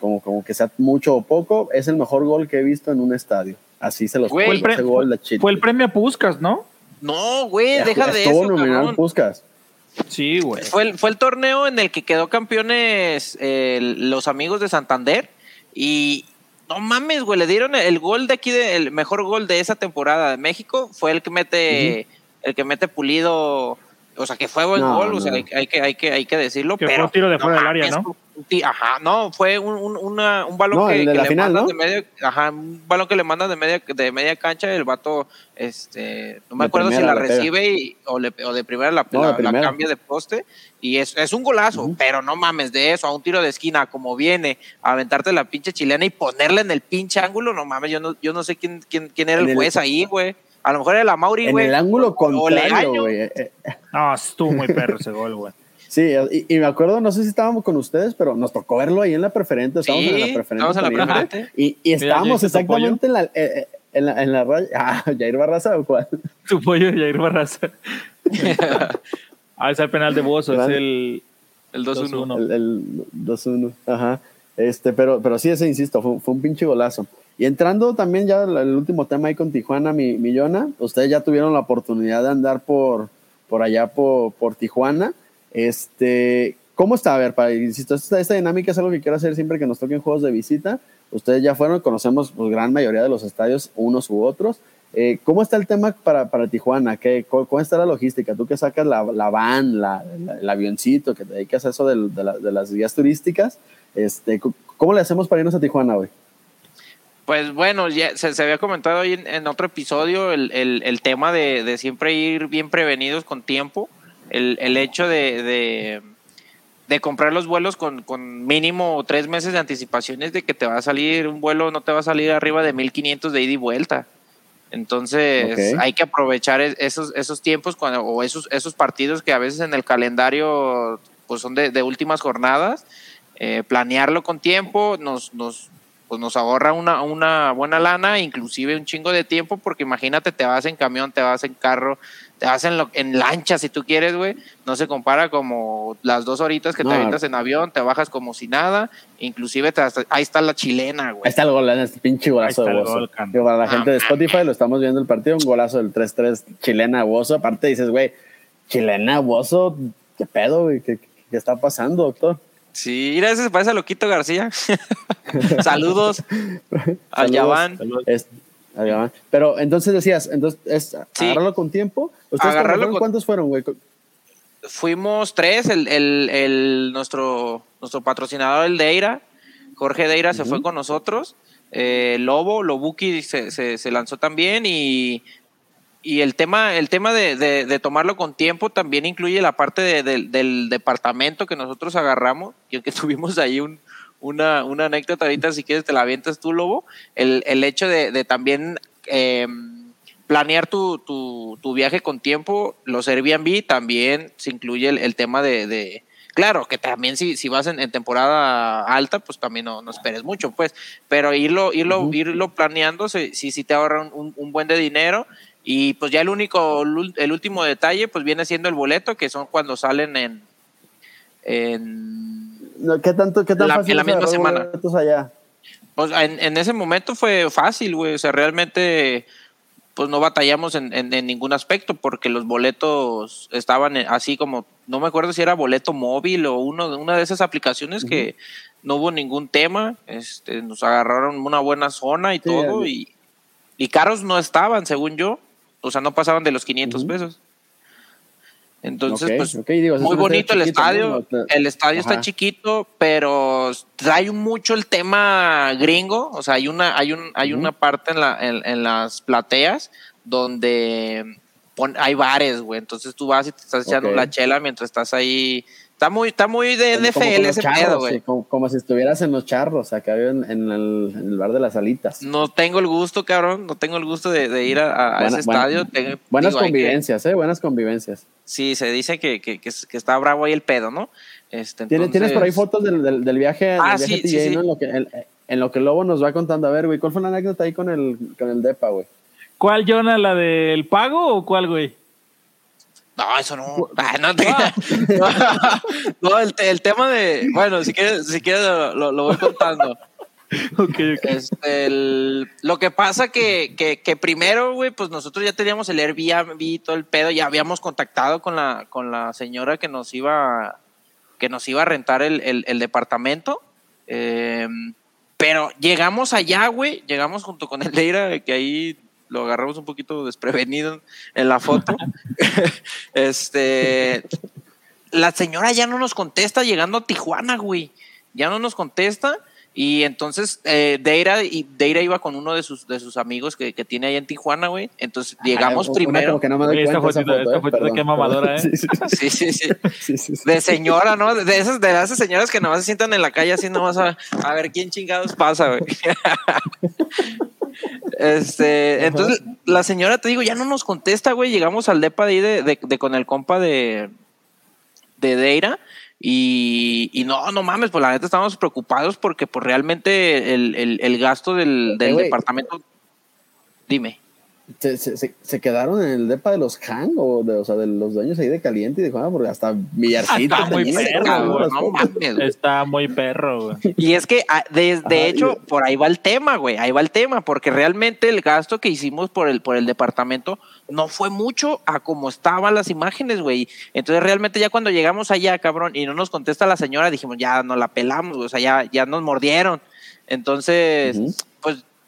como, como que sea mucho o poco, es el mejor gol que he visto en un estadio. Así se los
Güey,
Fue el,
ese gol de Chile.
fue el premio Puskas, ¿no?
No, güey, deja de eso,
nominado.
Sí, güey.
Fue el, fue el torneo en el que quedó campeones eh, los amigos de Santander y no mames, güey, le dieron el gol de aquí, de, el mejor gol de esa temporada de México fue el que mete, el que mete Pulido, o sea, que fue buen
No,
gol,
no.
o sea, hay, hay que, hay que, hay que decirlo,
Que fue
pero
un tiro de fuera del área, ¿no?
Ajá, no, fue un, un, una- un balón
No,
que,
el de
que
la
le
final,
mandan
¿no?
de medio, ajá, un balón que le mandan de media, de media cancha, el vato, este, no me
De
acuerdo si la recibe y- o, le- o de primera la,
No, de
la- cambia de poste y es, es un golazo, pero no mames de eso, a un tiro de esquina como viene, a aventarte la pinche chilena y ponerla en el pinche ángulo, no mames, yo no, yo no sé quién, quién, quién era el- juez ahí, güey. A lo mejor era la Mauri,
En
güey.
el ángulo contrario, güey. Eh, eh,
No, estuvo muy perro ese gol, güey.
Sí, y, y me acuerdo, no sé si estábamos con ustedes, pero nos tocó verlo ahí en la preferente. Estábamos
Sí,
en la preferente.
estábamos en la preferente.
Y, y estábamos
¿ya viste tu
exactamente en la, eh, en, la, en la raya. Ah, Jair Barraza o cuál.
Tu pollo de Jair Barraza. ah, es el penal de Bozo, es el
El 2-1.
2-1.
El, el 2-1. Ajá. Este, pero, pero sí, ese insisto, fue, fue un pinche golazo. Y entrando también ya el, último tema ahí con Tijuana, mi, Millona, ustedes ya tuvieron la oportunidad de andar por, por allá por, por Tijuana. Este, ¿cómo está? A ver, para, insisto, esta, esta dinámica es algo que quiero hacer siempre que nos toquen juegos de visita. Ustedes ya fueron, conocemos pues, gran mayoría de los estadios, unos u otros. Eh, ¿Cómo está el tema para, para Tijuana? ¿Qué, cómo, cómo está la logística? Tú que sacas la, la van, la, la- el avioncito, que te dedicas a eso de, la- de las guías turísticas, este, ¿cómo le hacemos para irnos a Tijuana, güey?
Pues bueno, ya se, se había comentado ahí en, en otro episodio el, el- el tema de, de siempre ir bien prevenidos con tiempo, el, el hecho de, de, de comprar los vuelos con, con mínimo tres meses de anticipaciones de que te va a salir un vuelo, no te va a salir arriba de 1500 de ida y vuelta. Entonces hay que aprovechar es- esos, esos tiempos cuando, o esos, esos partidos que a veces en el calendario pues son de, de últimas jornadas, eh, planearlo con tiempo nos, nos, pues nos ahorra una, una buena lana, inclusive un chingo de tiempo, porque imagínate, te vas en camión, te vas en carro, te vas en, lo- en lancha si tú quieres, güey. No se compara como las dos horitas que
No.
te avientas en avión, te bajas como si nada, inclusive te ahí está la chilena,
Ahí
güey.
está el gol, este pinche golazo
Ahí está
de
el
Bozo. Digo, para la
Ah,
gente de Spotify lo estamos viendo el partido, un golazo del 3-3 chilena Bozo. Aparte dices, güey, chilena Bozo, ¿qué pedo, güey? ¿Qué, qué está pasando, doctor?
Sí, mira, ese se parece a Loquito García. Saludos al. Yaván.
Es-. Pero entonces decías, entonces es
Sí.
agarrarlo con tiempo. ¿Ustedes
Agarrarlo con-
cuántos fueron, güey?
Fuimos tres, el, el, el- nuestro, nuestro patrocinador, el Deira, Jorge Deira se fue con nosotros, eh, Lobo, Lobuki se, se, se lanzó también y, y el tema, el tema de, de- de tomarlo con tiempo también incluye la parte de- del- departamento que nosotros agarramos, y que tuvimos ahí un, una, una anécdota ahorita, si quieres te la avientas tú, Lobo, el, el hecho de, de también eh, planear tu, tu, tu viaje con tiempo, los Airbnb también se incluye el, el tema de, claro, que también si, si vas en, en temporada alta, pues también no, no esperes mucho, pues, pero irlo, irlo, irlo planeando, sí, sí te ahorra un, un- un buen de dinero. Y pues ya el único, el último detalle, pues viene siendo el boleto, que son cuando salen en, en
¿Qué tanto, qué tan
La-
fácil
en la misma semana.
allá?
Pues en, en ese momento fue fácil, güey. O sea, realmente, pues no batallamos en, en- en ningún aspecto porque los boletos estaban así como, no me acuerdo si era boleto móvil o uno, una de esas aplicaciones que no hubo ningún tema. Este, nos agarraron una buena zona y
Sí,
todo. Y, y caros no estaban, según yo. O sea, no pasaban de los 500
Ujú.
pesos. Entonces, pues
digo,
muy bonito el estadio. El estadio está chiquito, pero trae mucho el tema gringo. O sea, hay una, hay un, hay una parte en, la, en, en las plateas donde pon- hay bares, güey. Entonces tú vas y te estás echando la chela mientras estás ahí. Está muy, está muy de
como
NFL ese
charros,
pedo,
sí,
güey.
como, como si estuvieras en los charros, acá en, en el, en el bar de las alitas.
No tengo el gusto, cabrón. No tengo el gusto de, de ir a, a
Buena-
ese
buena-
estadio. Tengo-
Buenas
digo, hay que-
convivencias, ¿eh? Buenas convivencias.
sí, se dice que, que, que, que está bravo ahí el pedo, ¿no? Este,
¿Tienes, ¿Tienes por ahí
entonces-
fotos del, del, del viaje,
Ah,
del viaje
sí, sí,
TJ,
sí.
¿no? En lo, que, en, en lo que Lobo nos va contando. A ver, güey, ¿cuál fue la anécdota ahí con el, con el DEPA, güey?
¿Cuál, Jonah? ¿La del pago o cuál, güey?
No, eso no. Ah, no, te- no, el, el tema de. Bueno, si quieres, si quieres lo, lo- lo voy contando.
Ok, ok.
Este, el- lo que pasa que, que, que primero, güey, pues nosotros ya teníamos el Airbnb y todo el pedo, ya habíamos contactado con la, con la señora que nos iba, que nos iba a rentar el, el- el departamento. Eh, pero llegamos allá, güey, llegamos junto con el Leira, que ahí lo agarramos un poquito desprevenido en la foto. este, la señora ya no nos contesta llegando a Tijuana, güey. Ya no nos contesta. Y entonces eh, Deira, y Deira iba con uno de sus, de sus amigos que, que tiene ahí en Tijuana, güey. Entonces llegamos
Ah,
primero.
como que no me doy
esta fotito-
foto,
esta
eh,
fotito mamadora. ¿eh?
Sí, sí,
Sí, sí, sí.
sí, sí, sí.
De señora, ¿no? De esas, de esas señoras que nomás se sientan en la calle así nomás a, a ver quién chingados pasa, güey. Este, entonces la señora, te digo, ya no nos contesta, güey. Llegamos al depa de ahí de, de- de con el compa de, de Deira. Y, y no, no mames, pues la neta estábamos preocupados porque pues realmente el, el- el gasto del, del
Eh,
departamento. Dime.
¿Se, se, se- se quedaron en el depa de los Hang o, de, o sea, de los dueños ahí de Caliente y de Juana, porque hasta Villarcito.
Está muy perro, güey,
no mames.
Está muy perro, güey.
Y es que, ah, de, de
Ajá,
hecho,
y-
por ahí va el tema, güey. Ahí va el tema, porque realmente el gasto que hicimos por el, por el departamento no fue mucho a como estaban las imágenes, güey. Entonces, realmente, ya cuando llegamos allá, cabrón, y no nos contesta la señora, dijimos, ya nos la pelamos, güey, o sea, ya, ya nos mordieron. Entonces,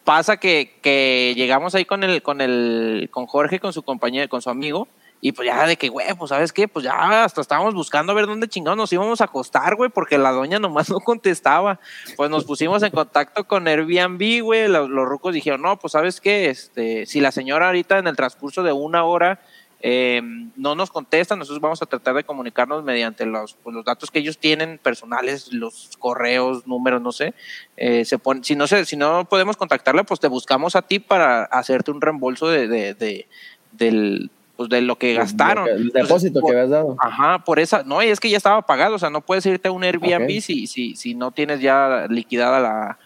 pasa que, que llegamos ahí con el, con el, con Jorge, con su compañero, con su amigo, y pues ya de que, güey, pues sabes qué, pues ya hasta estábamos buscando a ver dónde chingados nos íbamos a acostar, güey, porque la doña nomás no contestaba. Pues nos pusimos en contacto con Airbnb, güey, los, los rucos dijeron, no, pues sabes qué, este, si la señora ahorita en el transcurso de una hora eh, no nos contesta, nosotros vamos a tratar de comunicarnos mediante los, pues, los datos que ellos tienen personales, los correos, números, no sé. Eh, se pone, si, no se, si no podemos contactarla, pues te buscamos a ti para hacerte un reembolso de, de, de- del, pues, de lo que gastaron.
El
Entonces,
depósito
por-
que habías dado.
Ajá, por esa, no, y es que ya estaba pagado, o sea, no puedes irte a un Airbnb si, si, si no tienes ya liquidada la,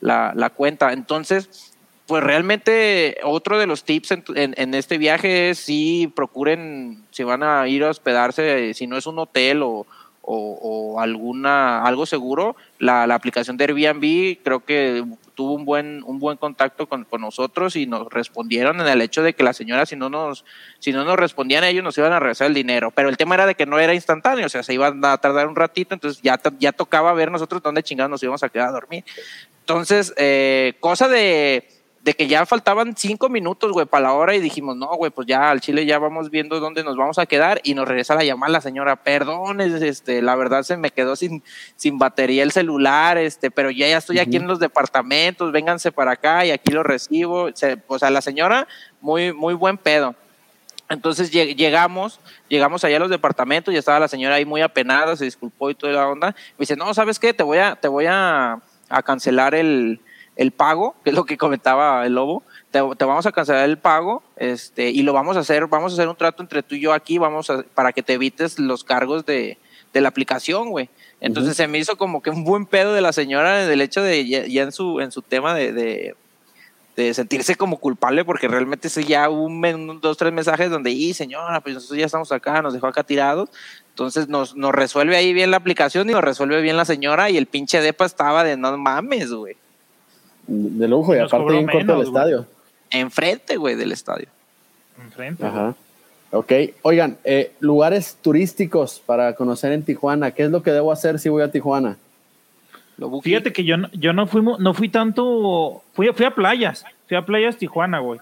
la, la cuenta. Entonces, pues realmente otro de los tips en, en- este viaje es si procuren, si van a ir a hospedarse, si no es un hotel o, alguna algo seguro, la, aplicación de Airbnb creo que tuvo un buen un buen contacto con, nosotros y nos respondieron en el hecho de que la señora si no nos si no nos respondían ellos nos iban a regresar el dinero, pero el tema era de que no era instantáneo, o sea, se iban a tardar un ratito, entonces ya, ya tocaba ver nosotros dónde chingados nos íbamos a quedar a dormir. Entonces, eh, cosa de, de que ya faltaban cinco minutos, güey, para la hora y dijimos, no, güey, pues ya al Chile ya vamos viendo dónde nos vamos a quedar y nos regresa la llamada la señora, perdón, es- este, la verdad se me quedó sin, sin batería el celular, este, pero ya, ya estoy aquí en los departamentos, vénganse para acá y aquí lo recibo. Se- o sea, la señora, muy, muy buen pedo. Entonces lleg- llegamos, llegamos allá a los departamentos y estaba la señora ahí muy apenada, se disculpó y toda la onda. Me dice, no, ¿sabes qué? Te voy a, te voy a, a cancelar el, el pago, que es lo que comentaba el lobo. Te, te vamos a cancelar el pago este, y lo vamos a hacer, vamos a hacer un trato entre tú y yo aquí, vamos a, para que te evites los cargos de, de la aplicación, güey. Entonces se me hizo como que un buen pedo de la señora del hecho de ya, ya en su en su tema de, de, de sentirse como culpable porque realmente sí ya hubo un, un- dos tres mensajes donde y señora pues nosotros ya estamos acá nos dejó acá tirados entonces nos, nos resuelve ahí bien la aplicación y nos resuelve bien la señora y el pinche depa estaba de no mames güey
De lujo y
Nos
aparte bien corto el
menos, güey.
estadio.
enfrente güey del estadio
Enfrente.
Ajá. Ok, oigan, eh, lugares turísticos para conocer en Tijuana. ¿Qué es lo que debo hacer si voy a Tijuana?
Lo.
Fíjate que yo no, yo no fuimos, no fui tanto, fui, fui a playas, fui a playas Tijuana, güey.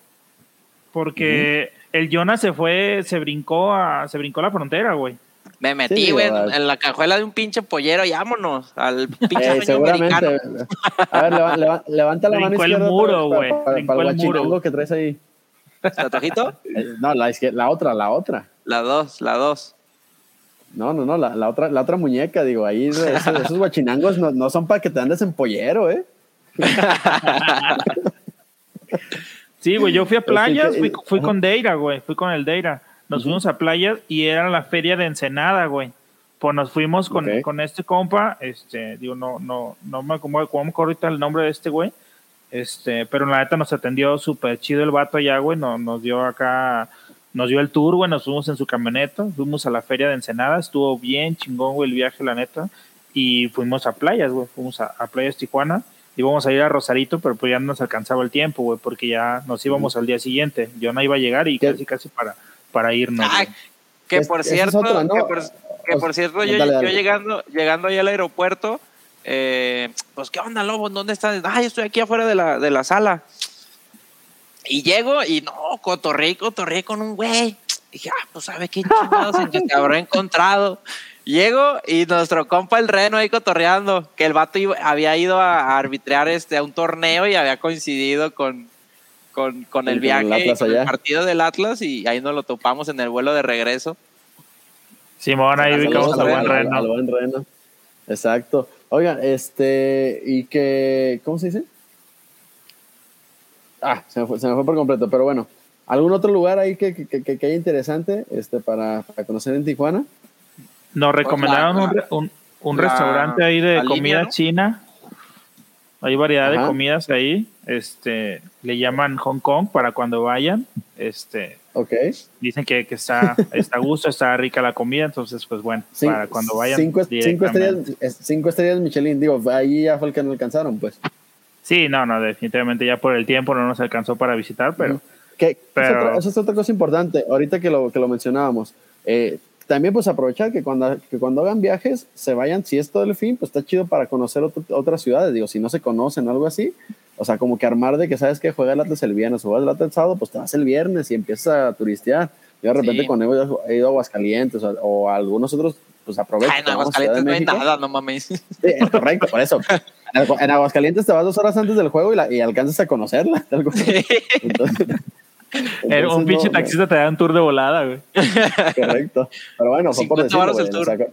Porque el Jonas se fue, se brincó a, se brincó la frontera, güey.
Me metí
Sí,
güey en, la cajuela de un pinche pollero y vámonos al pinche
Eh, seguramente.
americano
A ver, leva- leva- levanta la mano
Brincó el
izquierda.
muro, güey.
Para, para,
Brincó
para el
muro,
que traes ahí.
¿Tatuajito?
Eh, no, la, la otra, la otra.
la dos la dos
No, no, no, la, la otra, la otra muñeca, digo, ahí esos, esos guachinangos no, no son para que te andes en pollero, ¿eh?
Sí, güey, yo fui a playas, fui, con Deira, güey, fui con el Deira. Nos fuimos a playas y era la feria de Ensenada, güey. Pues nos fuimos con, con este compa, este, digo, no, no, no me acuerdo ahorita el nombre de este güey. Este, pero la neta nos atendió súper chido el vato allá, güey. Nos, nos dio acá nos dio el tour, güey, nos fuimos en su camioneta, fuimos a la feria de Ensenada, estuvo bien chingón, güey, el viaje, la neta, y fuimos a playas, güey, fuimos a, a playas Tijuana, íbamos a ir a Rosarito, pero pues ya no nos alcanzaba el tiempo, güey, porque ya nos íbamos al día siguiente, yo no iba a llegar y
¿Qué?
casi, casi para, para irnos.
Que
Es-
por
es
cierto,
otra, ¿no?
que por, que por cierto, yo,
Dale, dale.
yo llegando, llegando ahí al aeropuerto, eh, pues, ¿qué onda, Lobo? ¿Dónde estás? Ay, estoy aquí afuera de la, de la sala. Y llego y no, cotorré, cotorré con un güey. Dije, ah, pues sabe qué chingados en que te habrá encontrado. Llego y nuestro compa el Reno ahí cotorreando, que el vato iba- había ido a, a arbitrar este, a un torneo y había coincidido con, con, con el
el
viaje, el
allá.
partido del Atlas y ahí nos lo topamos en el vuelo de regreso.
Simón, ahí ubicamos
Saludos
a buen
al-
Reno.
al buen Reno. Exacto. Oigan, este, y que, ¿cómo se dice? Ah, se me fue, se me fue por completo, pero bueno. ¿Algún otro lugar ahí que, que, que, que haya interesante este, para, para conocer en Tijuana?
Nos recomendaron
la-
un, re- un, un
la-
restaurante ahí de
línea,
comida
¿no?
china. Hay variedad de comidas ahí. Este, le llaman Hong Kong para cuando vayan. Este,
Ok.
dicen que, que está, está a gusto, está rica la comida, entonces pues bueno,
Cin-
para cuando vayan.
Cinco, estrellas, es- cinco estrellas Michelin, digo, ahí ya fue el que no alcanzaron, pues.
Sí, no, no, definitivamente ya por el tiempo no nos alcanzó para visitar, pero
Que,
Pero-
eso es otra cosa importante, ahorita que lo, que lo mencionábamos. Eh, también pues aprovechar que cuando, que cuando hagan viajes se vayan, si es todo el fin, pues está chido para conocer otro- otras ciudades, digo, si no se conocen o algo así, o sea, como que armar de que sabes que juega el Atlas el viernes o juega el Atlas el sábado, pues te vas el viernes y empiezas a turistear. Yo de repente
Sí.
cuando he ido, he ido a Aguascalientes o, o a algunos otros, pues aprovecho.
Ay, en Aguascalientes no hay nada, no mames.
Sí, es correcto, por eso. En Agu- En Aguascalientes te vas dos horas antes del juego y, la, y alcanzas a conocerla. Entonces,
era
entonces
un pinche
no-
taxista te da un tour de volada, güey.
Correcto. Pero bueno, fue por
50
decirlo,
varos el
güey, o
tour.
sea,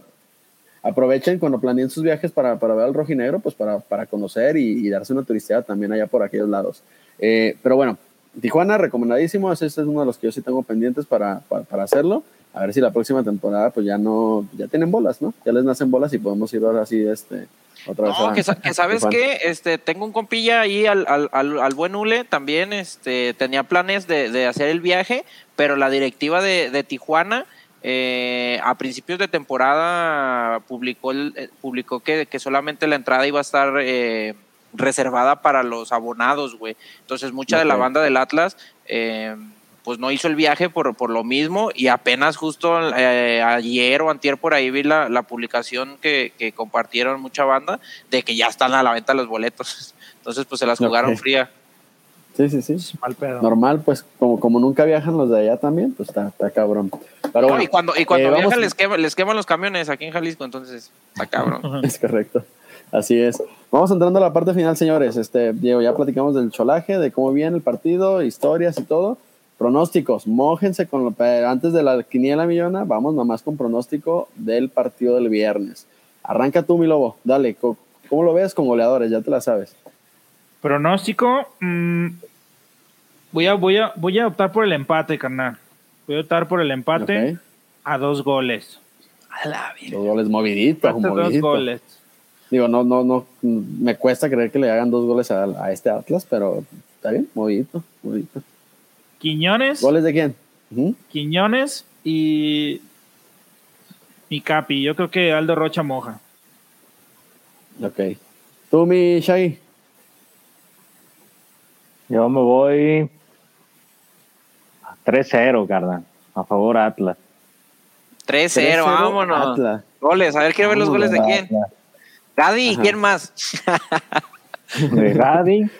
aprovechen cuando planeen sus viajes para, para ver al rojinegro, pues para, para conocer y, y darse una turisteada también allá por aquellos lados. Eh, pero bueno, Tijuana, recomendadísimo. Ese, es uno de los que yo sí tengo pendientes para, para, para hacerlo. A ver si la próxima temporada, pues ya no, ya tienen bolas, ¿no? Ya les nacen bolas y podemos ir ahora sí, este, otra vez.
No,
a-
que, sa- que sabes qué, este, tengo un compilla ahí al, al, al, al buen Ule, también este, tenía planes de, de hacer el viaje, pero la directiva de, de Tijuana eh, a principios de temporada publicó, el- eh, publicó que, que solamente la entrada iba a estar eh, reservada para los abonados, güey. Entonces mucha de la banda del Atlas... eh, pues no hizo el viaje por, por lo mismo y apenas justo eh, ayer o antier por ahí vi la, la publicación que, que compartieron mucha banda de que ya están a la venta los boletos. Entonces pues se las jugaron fría.
Sí, sí, sí.
Mal pedo.
Normal, pues como, como nunca viajan los de allá también, pues está, está cabrón. Pero
No,
bueno,
y cuando, y cuando
eh,
viajan
vamos-
les, quema- les queman los camiones aquí en Jalisco, entonces está cabrón.
Es correcto. Así es. Vamos entrando a la parte final, señores. Este, Diego, ya platicamos del cholaje, de cómo viene el partido, historias y todo. Pronósticos, mójense con lo, pero antes de la quiniela millona, vamos nomás con pronóstico del partido del viernes. Arranca tú, mi lobo, dale, ¿cómo lo ves con goleadores? Ya te la sabes.
Pronóstico, mm, voy, a, voy, a, voy a optar por el empate, carnal. Voy a optar por el empate a dos goles.
A la vida.
Dos goles moviditos,
dos goles.
Digo, no, no, no, me cuesta creer que le hagan dos goles a, a este Atlas, pero está bien, movidito, movidito.
Quiñones,
¿Goles de quién?
Quiñones y mi Capi. Yo creo que Aldo Rocha moja.
Ok. Tú, mi Shaggy.
Yo me voy a 3-0, carnal. A favor Atlas.
3-0,
3-0
vámonos.
Atlas.
Goles, a ver, quiero ver los goles de quién. Gadi. ¿quién más?
De Gadi.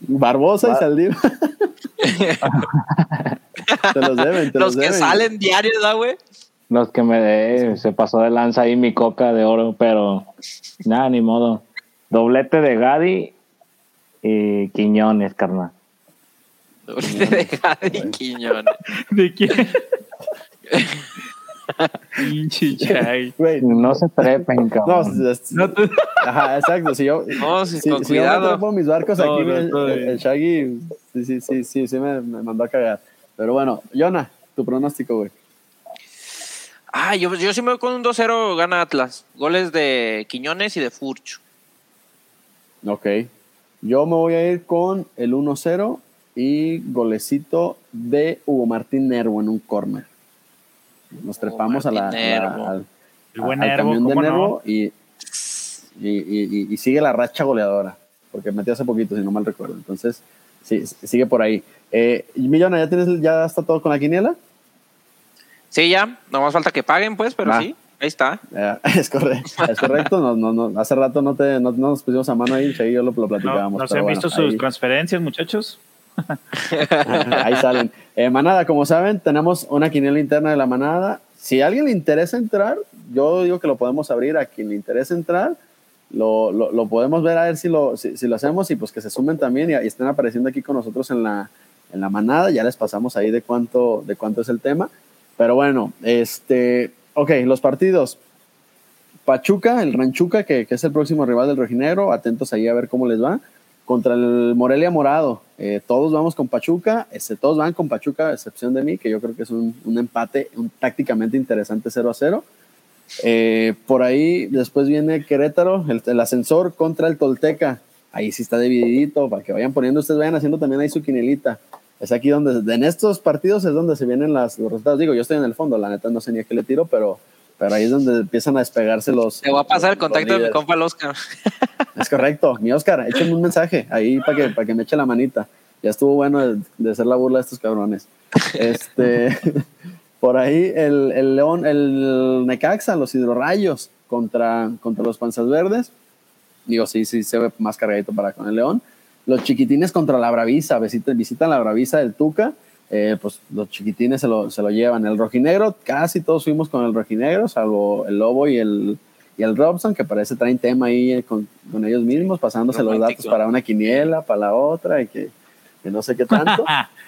Barbosa y
Va-
Saldívar. te los deben, te
Los
los,
que
deben.
salen diarios, ¿da, güey?
Los que me de, se pasó de lanza ahí mi coca de oro, pero nada, ni modo. Doblete de Gadi y Quiñones, carnal.
Doblete de Gadi Quiñones.
¿De quién? Pinche Chay.
Güey,
No se trepen,
no,
cabrón.
es-
No te-
ajá, exacto. Si yo,
No, sí,
si,
con
si yo me
cuidado.
trepo mis barcos
No,
aquí,
no,
el, el- el Shaggy, sí, sí, sí, sí, sí me, me mandó a cagar. Pero bueno, Jonah, tu pronóstico, güey.
Ah, yo, yo sí me voy con un 2-0 gana Atlas. Goles de Quiñones y de Furcho.
Ok. Yo me voy a ir con el 1-0 y golecito de Hugo Martín Nervo en un corner. Nos trepamos a la, al,
El buen
al
Nervo,
camión de
¿cómo
Nervo
no?
y, y, y- y- y sigue la racha goleadora, porque metió hace poquito, si no mal recuerdo. Entonces, sí, sigue por ahí. Eh, Millona, ¿ya, tienes, ¿ya está todo con la quiniela?
Sí, ya, no más falta que paguen, pues, pero sí, ahí está.
Eh, es correcto, es correcto. No, no, no, hace rato no, te, no, no nos pusimos a mano ahí, y yo lo, lo
¿No,
platicábamos.
¿no se han
bueno,
visto sus
ahí-
transferencias, muchachos?
Ahí salen. Eh, manada, como saben, tenemos una quiniela interna de la manada. Si a alguien le interesa entrar, yo digo que lo podemos abrir a quien le interesa entrar. Lo, lo, lo podemos ver a ver si lo, si, si lo hacemos y pues que se sumen también y, y estén apareciendo aquí con nosotros en la, en la manada. Ya les pasamos ahí de cuánto, de cuánto es el tema. Pero bueno, este, ok, los partidos. Pachuca, el Ranchuca, que, es el próximo rival del Rojinegro, atentos ahí a ver cómo les va. Contra el Morelia Morado, eh, todos vamos con Pachuca, este, todos van con Pachuca, a excepción de mí, que yo creo que es un, un empate un, tácticamente interesante 0 a 0. Eh, por ahí después viene Querétaro, el, el ascensor contra el Tolteca. Ahí sí está divididito, para que vayan poniendo, ustedes vayan haciendo también ahí su quinelita. Es aquí donde, en estos partidos es donde se vienen las, los resultados. Digo, yo estoy en el fondo, la neta no sé ni a qué le tiro, pero, pero ahí es donde empiezan a despegarse los.
Te voy a pasar el contacto de mi compa el Oscar.
Es correcto. Mi Oscar, échenme un mensaje ahí para que, para que me eche la manita. Ya estuvo bueno de, de hacer la burla de estos cabrones. Este, por ahí el, el León, el Necaxa, los hidrorrayos contra, contra los Panzas Verdes. Digo, sí, sí, se ve más cargadito para con el León. Los chiquitines contra la Bravisa, visitan, visitan la Bravisa del Tuca. eh, pues los chiquitines se lo, se lo llevan. El rojinegro, casi todos fuimos con el rojinegro, salvo el Lobo y el, y el Robson, que parece traen tema ahí eh, con, con ellos mismos, pasándose los datos para una quiniela, para la otra, y que, que no sé qué tanto.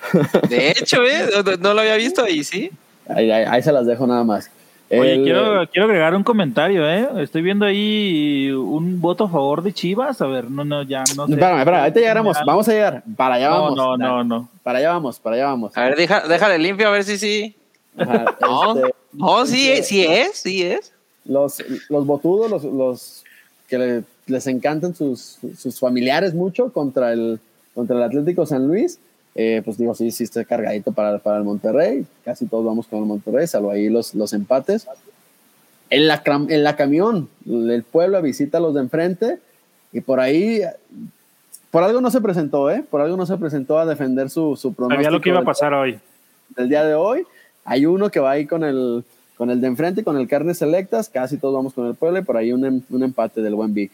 De hecho, ¿eh? No, lo había visto sí.
ahí, ahí- ahí se las dejo nada más.
Oye,
El-
quiero, quiero agregar un comentario, ¿eh? Estoy viendo ahí un voto a favor de Chivas. A ver, no, no, ya no sé.
Espérame, espérame, ahorita llegaremos, vamos a llegar. Para allá
No,
vamos.
no, no, no.
Para allá vamos, para allá vamos.
A ver, deja, déjale limpio a ver si sí.
Ajá,
No,
este,
no, sí,
este-
es, sí es, sí es.
los, los botudos, los, los que le- les encantan sus, sus familiares mucho contra el, contra el Atlético San Luis, eh, pues digo, sí, sí está cargadito para, para el Monterrey, casi todos vamos con el Monterrey, salvo ahí los, los empates. En la, en la camión, el pueblo visita a los de enfrente y por ahí, por algo no se presentó, ¿eh? Por algo no se presentó a defender su, su pronóstico.
Sabía lo que iba a
del-
pasar hoy.
del día de hoy. Hay uno que va ahí con el, con el de enfrente, con el Carnes Selectas, casi todos vamos con el pueblo y por ahí un, em- un empate del buen Vic.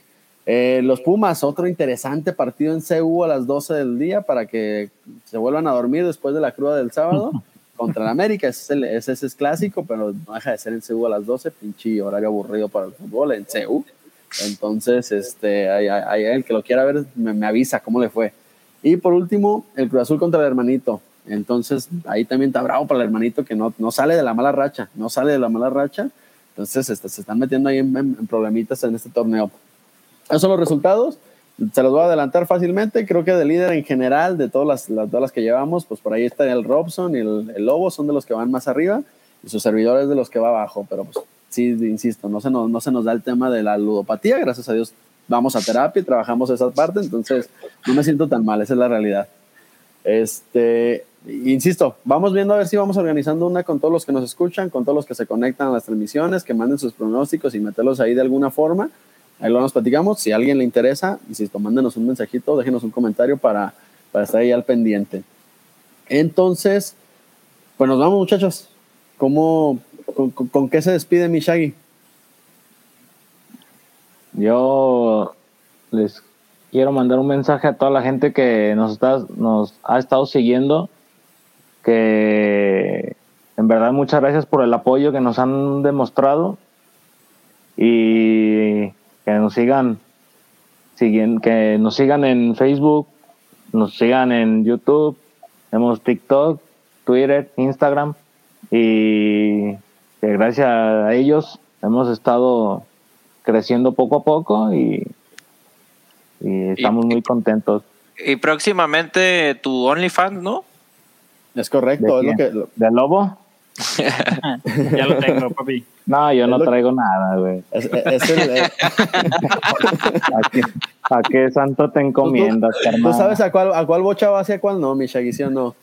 Eh, los Pumas, otro interesante partido en CU a las 12 del día para que se vuelvan a dormir después de la cruda del sábado contra el América. Ese es, el- ese- ese es clásico, pero no deja de ser en CU a las 12, pinche horario aburrido para el fútbol en CU. Entonces, este, hay, el que lo quiera ver me, me avisa cómo le fue. Y por último, el Cruz Azul contra el hermanito. Entonces, ahí también está bravo para el hermanito que no, no sale de la mala racha, no sale de la mala racha. Entonces, este, se están metiendo ahí en- en problemitas en este torneo. Esos son los resultados. Se los voy a adelantar fácilmente. Creo que de líder en general, de todas las, las- todas las que llevamos, pues por ahí está el Robson y el, el Lobo, son de los que van más arriba. Y sus servidores de los que va abajo. Pero pues sí, insisto, no se, nos, no se nos da el tema de la ludopatía. Gracias a Dios vamos a terapia y trabajamos esa parte. Entonces, no me siento tan mal. Esa es la realidad. Este, insisto, vamos viendo a ver si vamos organizando una con todos los que nos escuchan, con todos los que se conectan a las transmisiones, que manden sus pronósticos y meterlos ahí de alguna forma. Ahí lo nos platicamos. Si a alguien le interesa, insisto, mándenos un mensajito, déjenos un comentario para, para estar ahí al pendiente. Entonces, pues nos vamos, muchachos. ¿Cómo, con, con- qué se despide mi Shaggy?
Yo les quiero mandar un mensaje a toda la gente que nos, está, nos ha estado siguiendo, que en verdad muchas gracias por el apoyo que nos han demostrado y que nos sigan, siguen, que nos sigan en Facebook, nos sigan en YouTube, tenemos TikTok, Twitter, Instagram y que gracias a ellos hemos estado creciendo poco a poco y, y estamos muy contentos.
Y próximamente tu OnlyFans, ¿no?
Es correcto,
¿De
es lo que, lo-
¿De Lobo?
ya lo tengo, papi.
No, yo
Es
no traigo nada, güey.
Es, es el- eh,
¿A qué, a qué santo te encomiendas,
¿Tú
carnal?
sabes a cuál, a cuál bocha va y a cuál no, mi Shaggy, sí o no?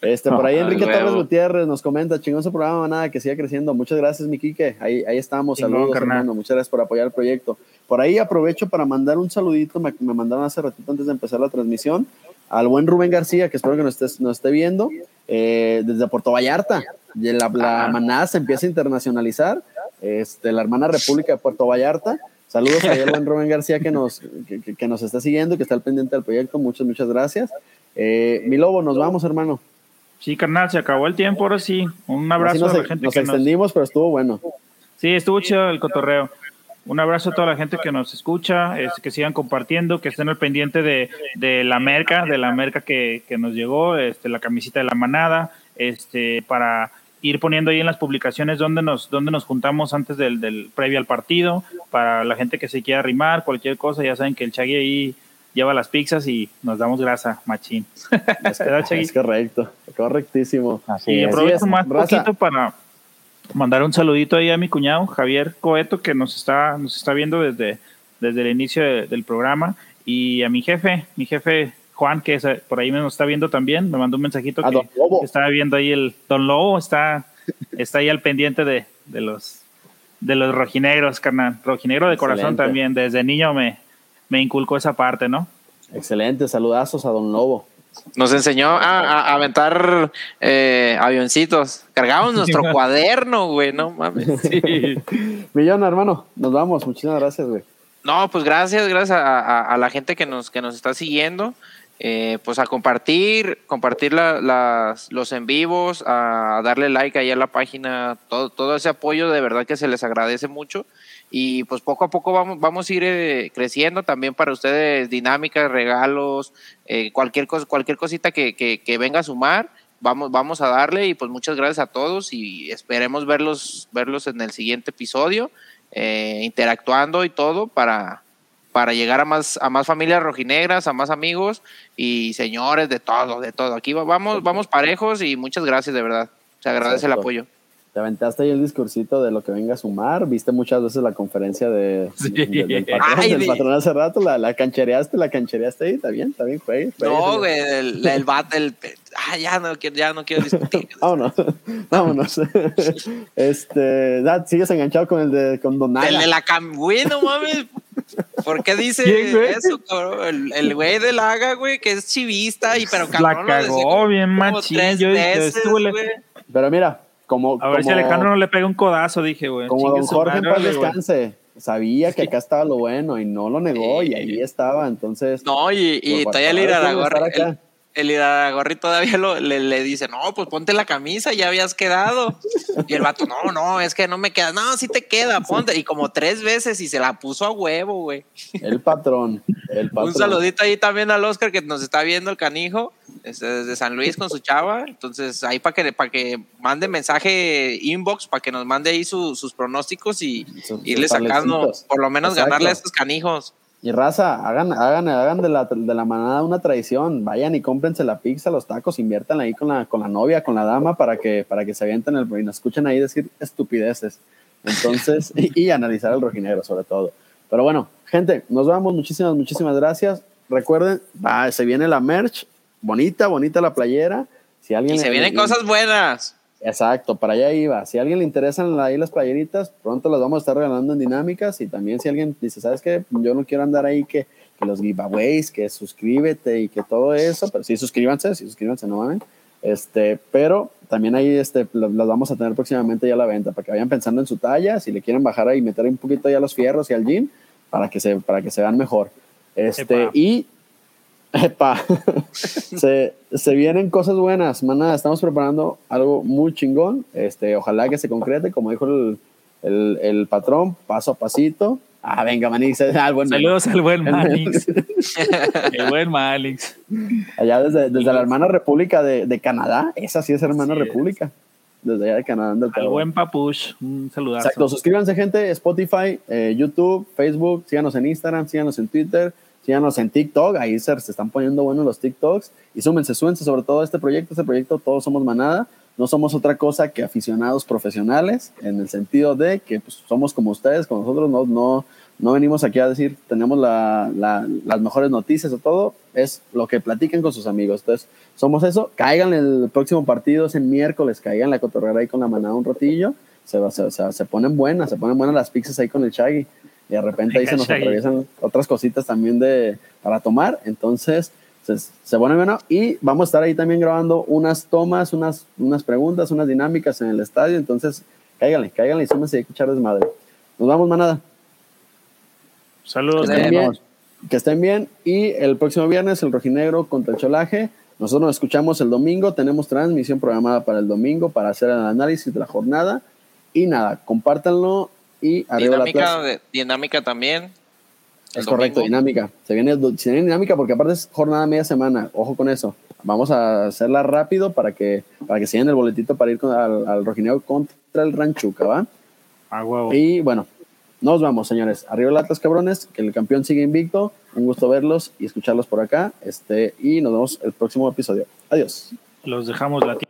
Este, por ahí
Ah,
Enrique. Torres Gutiérrez nos comenta, chingón su programa, nada, que siga creciendo. Muchas gracias, mi Quique. Ahí, ahí estamos, saludos,
carnal.
hermano. Muchas gracias por apoyar el proyecto. Por ahí aprovecho para mandar un saludito, me, me mandaron hace ratito antes de empezar la transmisión, al buen Rubén García, que espero que nos, estés- nos esté viendo, eh, desde Puerto Vallarta. Y la, la manada se empieza a internacionalizar, este, la hermana República de Puerto Vallarta. Saludos ahí al buen Rubén García que nos, que, que- nos está siguiendo, que está al pendiente del proyecto. Muchas, muchas gracias. Eh, mi lobo, nos vamos, hermano.
Sí, carnal, se acabó el tiempo, ahora sí. Un abrazo
nos,
a la gente
nos
que nos...
extendimos, pero estuvo bueno.
Sí, estuvo chido el cotorreo. Un abrazo a toda la gente que nos escucha, este, que sigan compartiendo, que estén al pendiente de, de la merca, de la merca que, que nos llegó, este, la camisita de la manada, este, para ir poniendo ahí en las publicaciones donde nos, donde nos juntamos antes del, del previo al partido, para la gente que se quiera arrimar, cualquier cosa, ya saben que el Chagui ahí lleva las pizzas y nos damos grasa, machín.
Es correcto, correctísimo.
Así
Y
es.
aprovecho
es,
más
raza.
poquito para mandar un saludito ahí a mi cuñado Javier Coeto que nos está nos está viendo desde desde el inicio de- del programa y a mi jefe, mi jefe Juan que es, eh, por ahí me nos está viendo también, me mandó un mensajito
A
que, estaba viendo ahí el Don Lobo está está ahí al pendiente de, de los de los rojinegros, carnal, rojinegro de corazón también, desde niño me me inculcó esa parte, ¿no?
Excelente, saludazos a Don Lobo.
Nos enseñó a, a- a aventar eh, avioncitos. Cargamos nuestro cuaderno, güey, no mames.
Millón, hermano, nos vamos. Muchísimas gracias, güey.
No, pues gracias, gracias a, a- a la gente que nos, que nos está siguiendo. Eh, pues a compartir, compartir la- las, los en vivos, a darle like ahí a la página, todo, todo ese apoyo de verdad que se les agradece mucho. Y pues poco a poco vamos, vamos a ir eh, creciendo también para ustedes, dinámicas, regalos, eh, cualquier, cosa, cualquier cosita que, que, que venga a sumar, vamos, vamos a darle y pues muchas gracias a todos y esperemos verlos, verlos en el siguiente episodio, eh, interactuando y todo para, para llegar a más, a más familias rojinegras, a más amigos y señores de todo, de todo. Aquí va- vamos, vamos parejos y muchas gracias de verdad. Se agradece el apoyo.
Te aventaste ahí el discursito de lo que venga a sumar. Viste muchas veces la conferencia de,
Sí.
de- del, patrón,
Ay,
del
de-
patrón hace rato. La, la canchereaste, la canchereaste ahí. Está bien, está bien, güey.
No, güey, el, el bat, el, ah, ya no quiero, ya no quiero discutir.
Vámonos, vámonos. este, Dad, sigues enganchado con el de con Donaga.
El de la cam, güey, no mames. ¿Por qué dice eso, cabrón? El, el güey del Haga, güey, que es chivista y pero
La
cabrón lo decía
cagó
como-
bien machín.
tres
Yo, yo estuve.
Pero mira, como,
a ver si Alejandro no le pega un codazo, dije, güey.
como don Jorge en paz descanse. Sabía que acá estaba lo bueno y no lo negó y ahí estaba. Entonces,
No, y, y
Pues,
todavía
eso
Iraragorri,
estar acá.
El, Iraragorri todavía lo- le, le dice, no, pues ponte la camisa, ya habías quedado. Y el vato, no, no, es que no me queda. No, sí te queda, ponte. Y como tres veces y se la puso a huevo, güey.
el patrón. El patrón.
Un saludito ahí también al Oscar que nos está viendo el canijo desde San Luis con su chava. Entonces ahí para que, para que mande mensaje inbox, para que nos mande ahí su- sus pronósticos y
Sus-
irle sacando, por lo menos
Exacto.
ganarle a estos canijos.
Y raza, hagan, hagan, hagan de la, de la manada una tradición. Vayan y cómprense la pizza, los tacos, inviertan ahí con la, con la novia, con la dama, para que, para que se avienten el, y nos escuchen ahí decir estupideces. Entonces, y, y analizar el rojinegro sobre todo. Pero bueno, gente, nos vamos. Muchísimas, muchísimas gracias. Recuerden, va, se viene la merch. Bonita, bonita la playera. Si alguien
Y se
le-
vienen
le-
cosas buenas.
Exacto, para allá iba. Si a alguien le interesan ahí las playeritas, pronto las vamos a estar regalando en dinámicas. Y también si alguien dice, ¿sabes qué? Yo no quiero andar ahí que, que los giveaways, que suscríbete y que todo eso, pero sí suscríbanse, sí suscríbanse, no mames. Este, pero también ahí este, las vamos a tener próximamente ya a la venta, para que vayan pensando en su talla, si le quieren bajar ahí, meter un poquito ya los fierros y al gym, para que se, para que se vean mejor. Este,
Epa.
y Epa. se, se vienen cosas buenas, maná. Estamos preparando algo muy chingón. Este, ojalá que se concrete, como dijo el, el, el patrón, paso a pasito. Ah, venga, Manix. Ah, buen
Saludos al buen Manix. el buen Manix.
Allá desde, desde la hermana república de, de Canadá. Esa sí es hermana
es.
república. Desde allá de Canadá. del
Al buen Papush. Un saludazo.
Exacto, suscríbanse gente, Spotify, eh, YouTube, Facebook, síganos en Instagram, síganos en Twitter, síganos en TikTok, ahí se, se están poniendo buenos los TikToks y súmense, súmense sobre todo este proyecto, este proyecto Todos Somos Manada, no somos otra cosa que aficionados profesionales, en el sentido de que pues, somos como ustedes, como nosotros, no, no, no venimos aquí a decir tenemos la- la- las mejores noticias o todo, es lo que platican con sus amigos. Entonces, somos eso. Caigan el próximo partido, es el miércoles, caigan la cotorrera ahí con la manada un ratillo. Se, se, se- se ponen buenas, se ponen buenas las pizzas ahí con el Shaggy. Y de repente ahí se nos atraviesan otras cositas también de, para tomar. Entonces, se, se pone bueno. Y vamos a estar ahí también grabando unas tomas, unas, unas preguntas, unas dinámicas en el estadio. Entonces, cáiganle, cáiganle y súmense a escuchar desmadre. Nos vamos, manada.
Saludos.
Que
estén
estén
bien, que estén bien. Y el próximo viernes, el rojinegro contra el cholaje. Nosotros nos escuchamos el domingo. Tenemos transmisión programada para el domingo para hacer el análisis de la jornada. Y nada, compártanlo y arriba
Dinámica,
Atlas.
de- dinámica también.
Es correcto,
domingo.
dinámica. Se viene, se viene dinámica porque aparte es jornada media semana. Ojo con eso. Vamos a hacerla rápido para que, para que se den el boletito para ir con- al, al rojinegro contra el Ranchuca, ¿va?
A huevo.
Y bueno, nos vamos, señores. Arriba el Atlas, cabrones. Que el campeón sigue invicto. Un gusto verlos y escucharlos por acá. Este, y nos vemos el próximo episodio. Adiós.
Los dejamos latiendo.